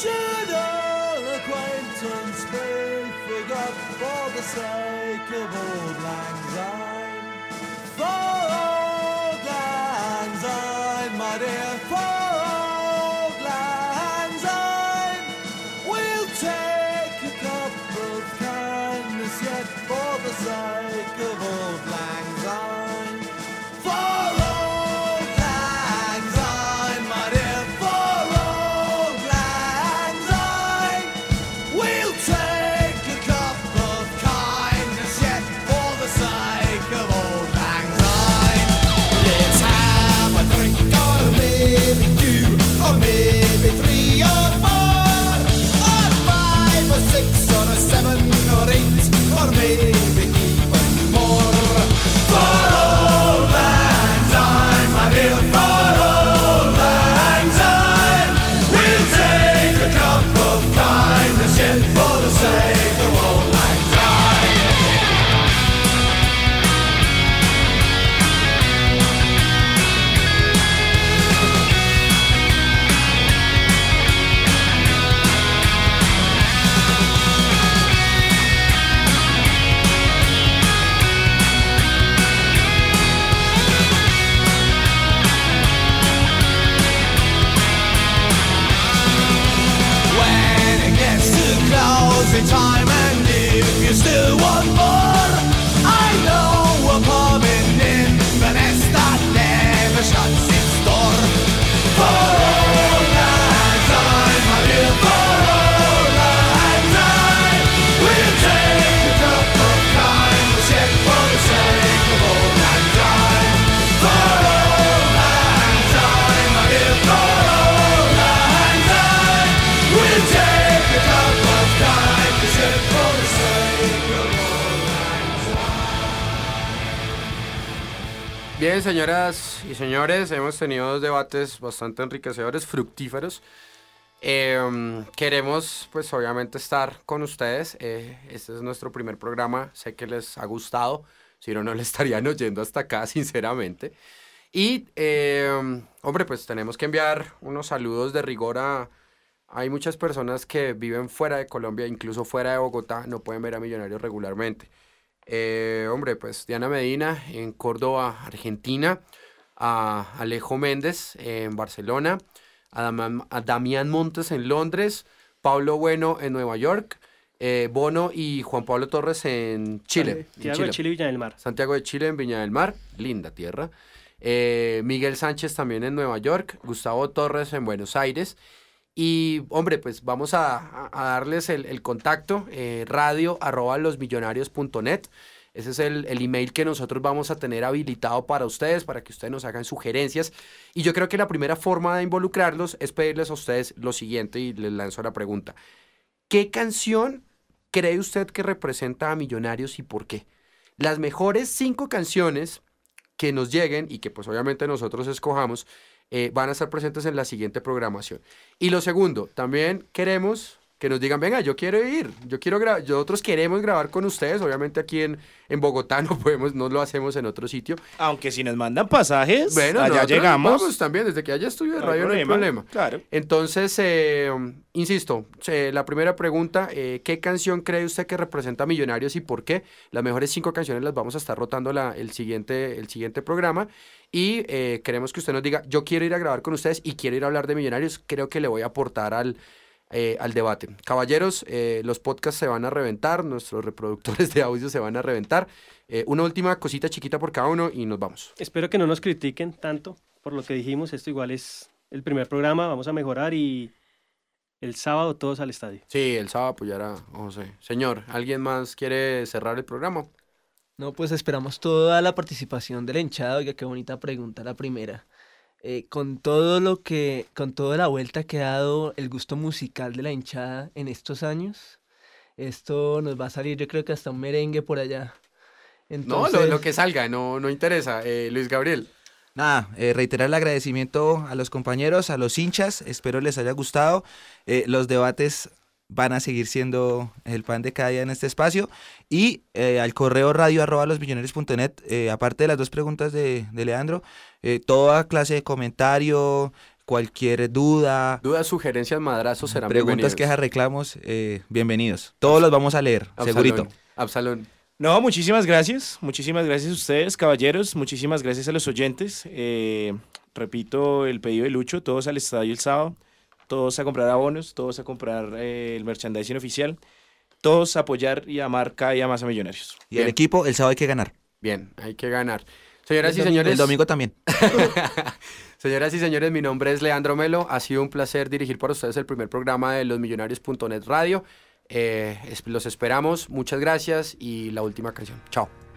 Speaker 6: Should all acquaintance be forgot for the sake of old lang syne? For old lang syne, my dear, for old lang syne. We'll take a cup of kindness yet for the sake
Speaker 1: Bien, señoras y señores, hemos tenido dos debates bastante enriquecedores, fructíferos. Eh, queremos, pues obviamente, estar con ustedes. Eh, este es nuestro primer programa. Sé que les ha gustado. Si no, no le estarían oyendo hasta acá, sinceramente. Y, eh, hombre, pues tenemos que enviar unos saludos de rigor a... Hay muchas personas que viven fuera de Colombia, incluso fuera de Bogotá, no pueden ver a Millonarios regularmente. Eh, hombre, pues Diana Medina en Córdoba, Argentina, a Alejo Méndez en Barcelona, a, Dam- a Damián Montes en Londres, Pablo Bueno en Nueva York, eh, Bono y Juan Pablo Torres en Chile. en
Speaker 5: Santiago de Chile y Villa del Mar.
Speaker 1: Santiago de Chile en Viña del Mar, linda tierra. Eh, Miguel Sánchez también en Nueva York, Gustavo Torres en Buenos Aires. Y hombre, pues vamos a, darles el, contacto, eh, radio losmillonarios.net. Ese es el, el email que nosotros vamos a tener habilitado para ustedes, para que ustedes nos hagan sugerencias. Y yo creo que la primera forma de involucrarlos es pedirles a ustedes lo siguiente y les lanzo la pregunta. ¿Qué canción cree usted que representa a Millonarios y por qué? Las mejores cinco canciones que nos lleguen y que pues obviamente nosotros escojamos eh, van a estar presentes en la siguiente programación. Y lo segundo, también queremos que nos digan, venga, yo quiero ir, yo quiero grabar, nosotros queremos grabar con ustedes, obviamente aquí en, en Bogotá no podemos, no lo hacemos en otro sitio.
Speaker 2: Aunque si nos mandan pasajes,
Speaker 1: Bueno,
Speaker 2: allá llegamos.
Speaker 1: vamos también, desde que haya estudio de
Speaker 2: No
Speaker 1: radio no hay problema.
Speaker 2: Claro.
Speaker 1: Entonces, eh, insisto, eh, la primera pregunta, eh, ¿qué canción cree usted que representa a Millonarios y por qué? Las mejores cinco canciones las vamos a estar rotando la- el, siguiente, el siguiente programa y queremos que usted nos diga, yo quiero ir a grabar con ustedes y quiero ir a hablar de Millonarios, creo que le voy a aportar al, eh, al debate. Caballeros, eh, los podcasts se van a reventar, nuestros reproductores de audio se van a reventar. Eh, una última cosita chiquita por cada uno y nos vamos.
Speaker 5: Espero que no nos critiquen tanto por lo que dijimos. Esto igual es el primer programa. Vamos a mejorar y el sábado todos al estadio.
Speaker 1: Sí, el sábado apoyar a José. Señor, ¿alguien más quiere cerrar el programa?
Speaker 4: No, pues esperamos toda la participación de la hinchada. Oiga, qué bonita pregunta la primera. Eh, con todo lo que, con toda la vuelta que ha dado el gusto musical de la hinchada en estos años, esto nos va a salir, yo creo que hasta un merengue por allá.
Speaker 1: No,
Speaker 4: Entonces,
Speaker 1: lo, lo que salga, no, no interesa. Eh, Luis Gabriel.
Speaker 3: Nada, eh, reiterar el agradecimiento a los compañeros, a los hinchas, espero les haya gustado. Eh, los debates van a seguir siendo el pan de cada día en este espacio. Y eh, al correo radio arroba losmillonarios.net, eh, aparte de las dos preguntas de, de Leandro, eh, toda clase de comentario, cualquier duda,
Speaker 1: Dudas, sugerencias, madrazos serán
Speaker 3: preguntas,
Speaker 1: bienvenidos.
Speaker 3: quejas, reclamos, eh, bienvenidos. Todos los vamos a leer,
Speaker 1: Absalón,
Speaker 3: segurito.
Speaker 1: Absalón.
Speaker 2: No, muchísimas gracias. Muchísimas gracias a ustedes, caballeros. Muchísimas gracias a los oyentes. Eh, repito el pedido de Lucho, todos al estadio el sábado, todos a comprar abonos, todos a comprar eh, el merchandising oficial, todos a apoyar y amar cada día más a Millonarios.
Speaker 3: Y el equipo, el sábado hay que ganar.
Speaker 1: Bien, hay que ganar. Señoras y
Speaker 3: El
Speaker 1: señores.
Speaker 3: El domingo también.
Speaker 1: Señoras y señores, mi nombre es Leandro Melo. Ha sido un placer dirigir para ustedes el primer programa de losmillonarios.net Radio. Eh, los esperamos. Muchas gracias y la última canción. Chao.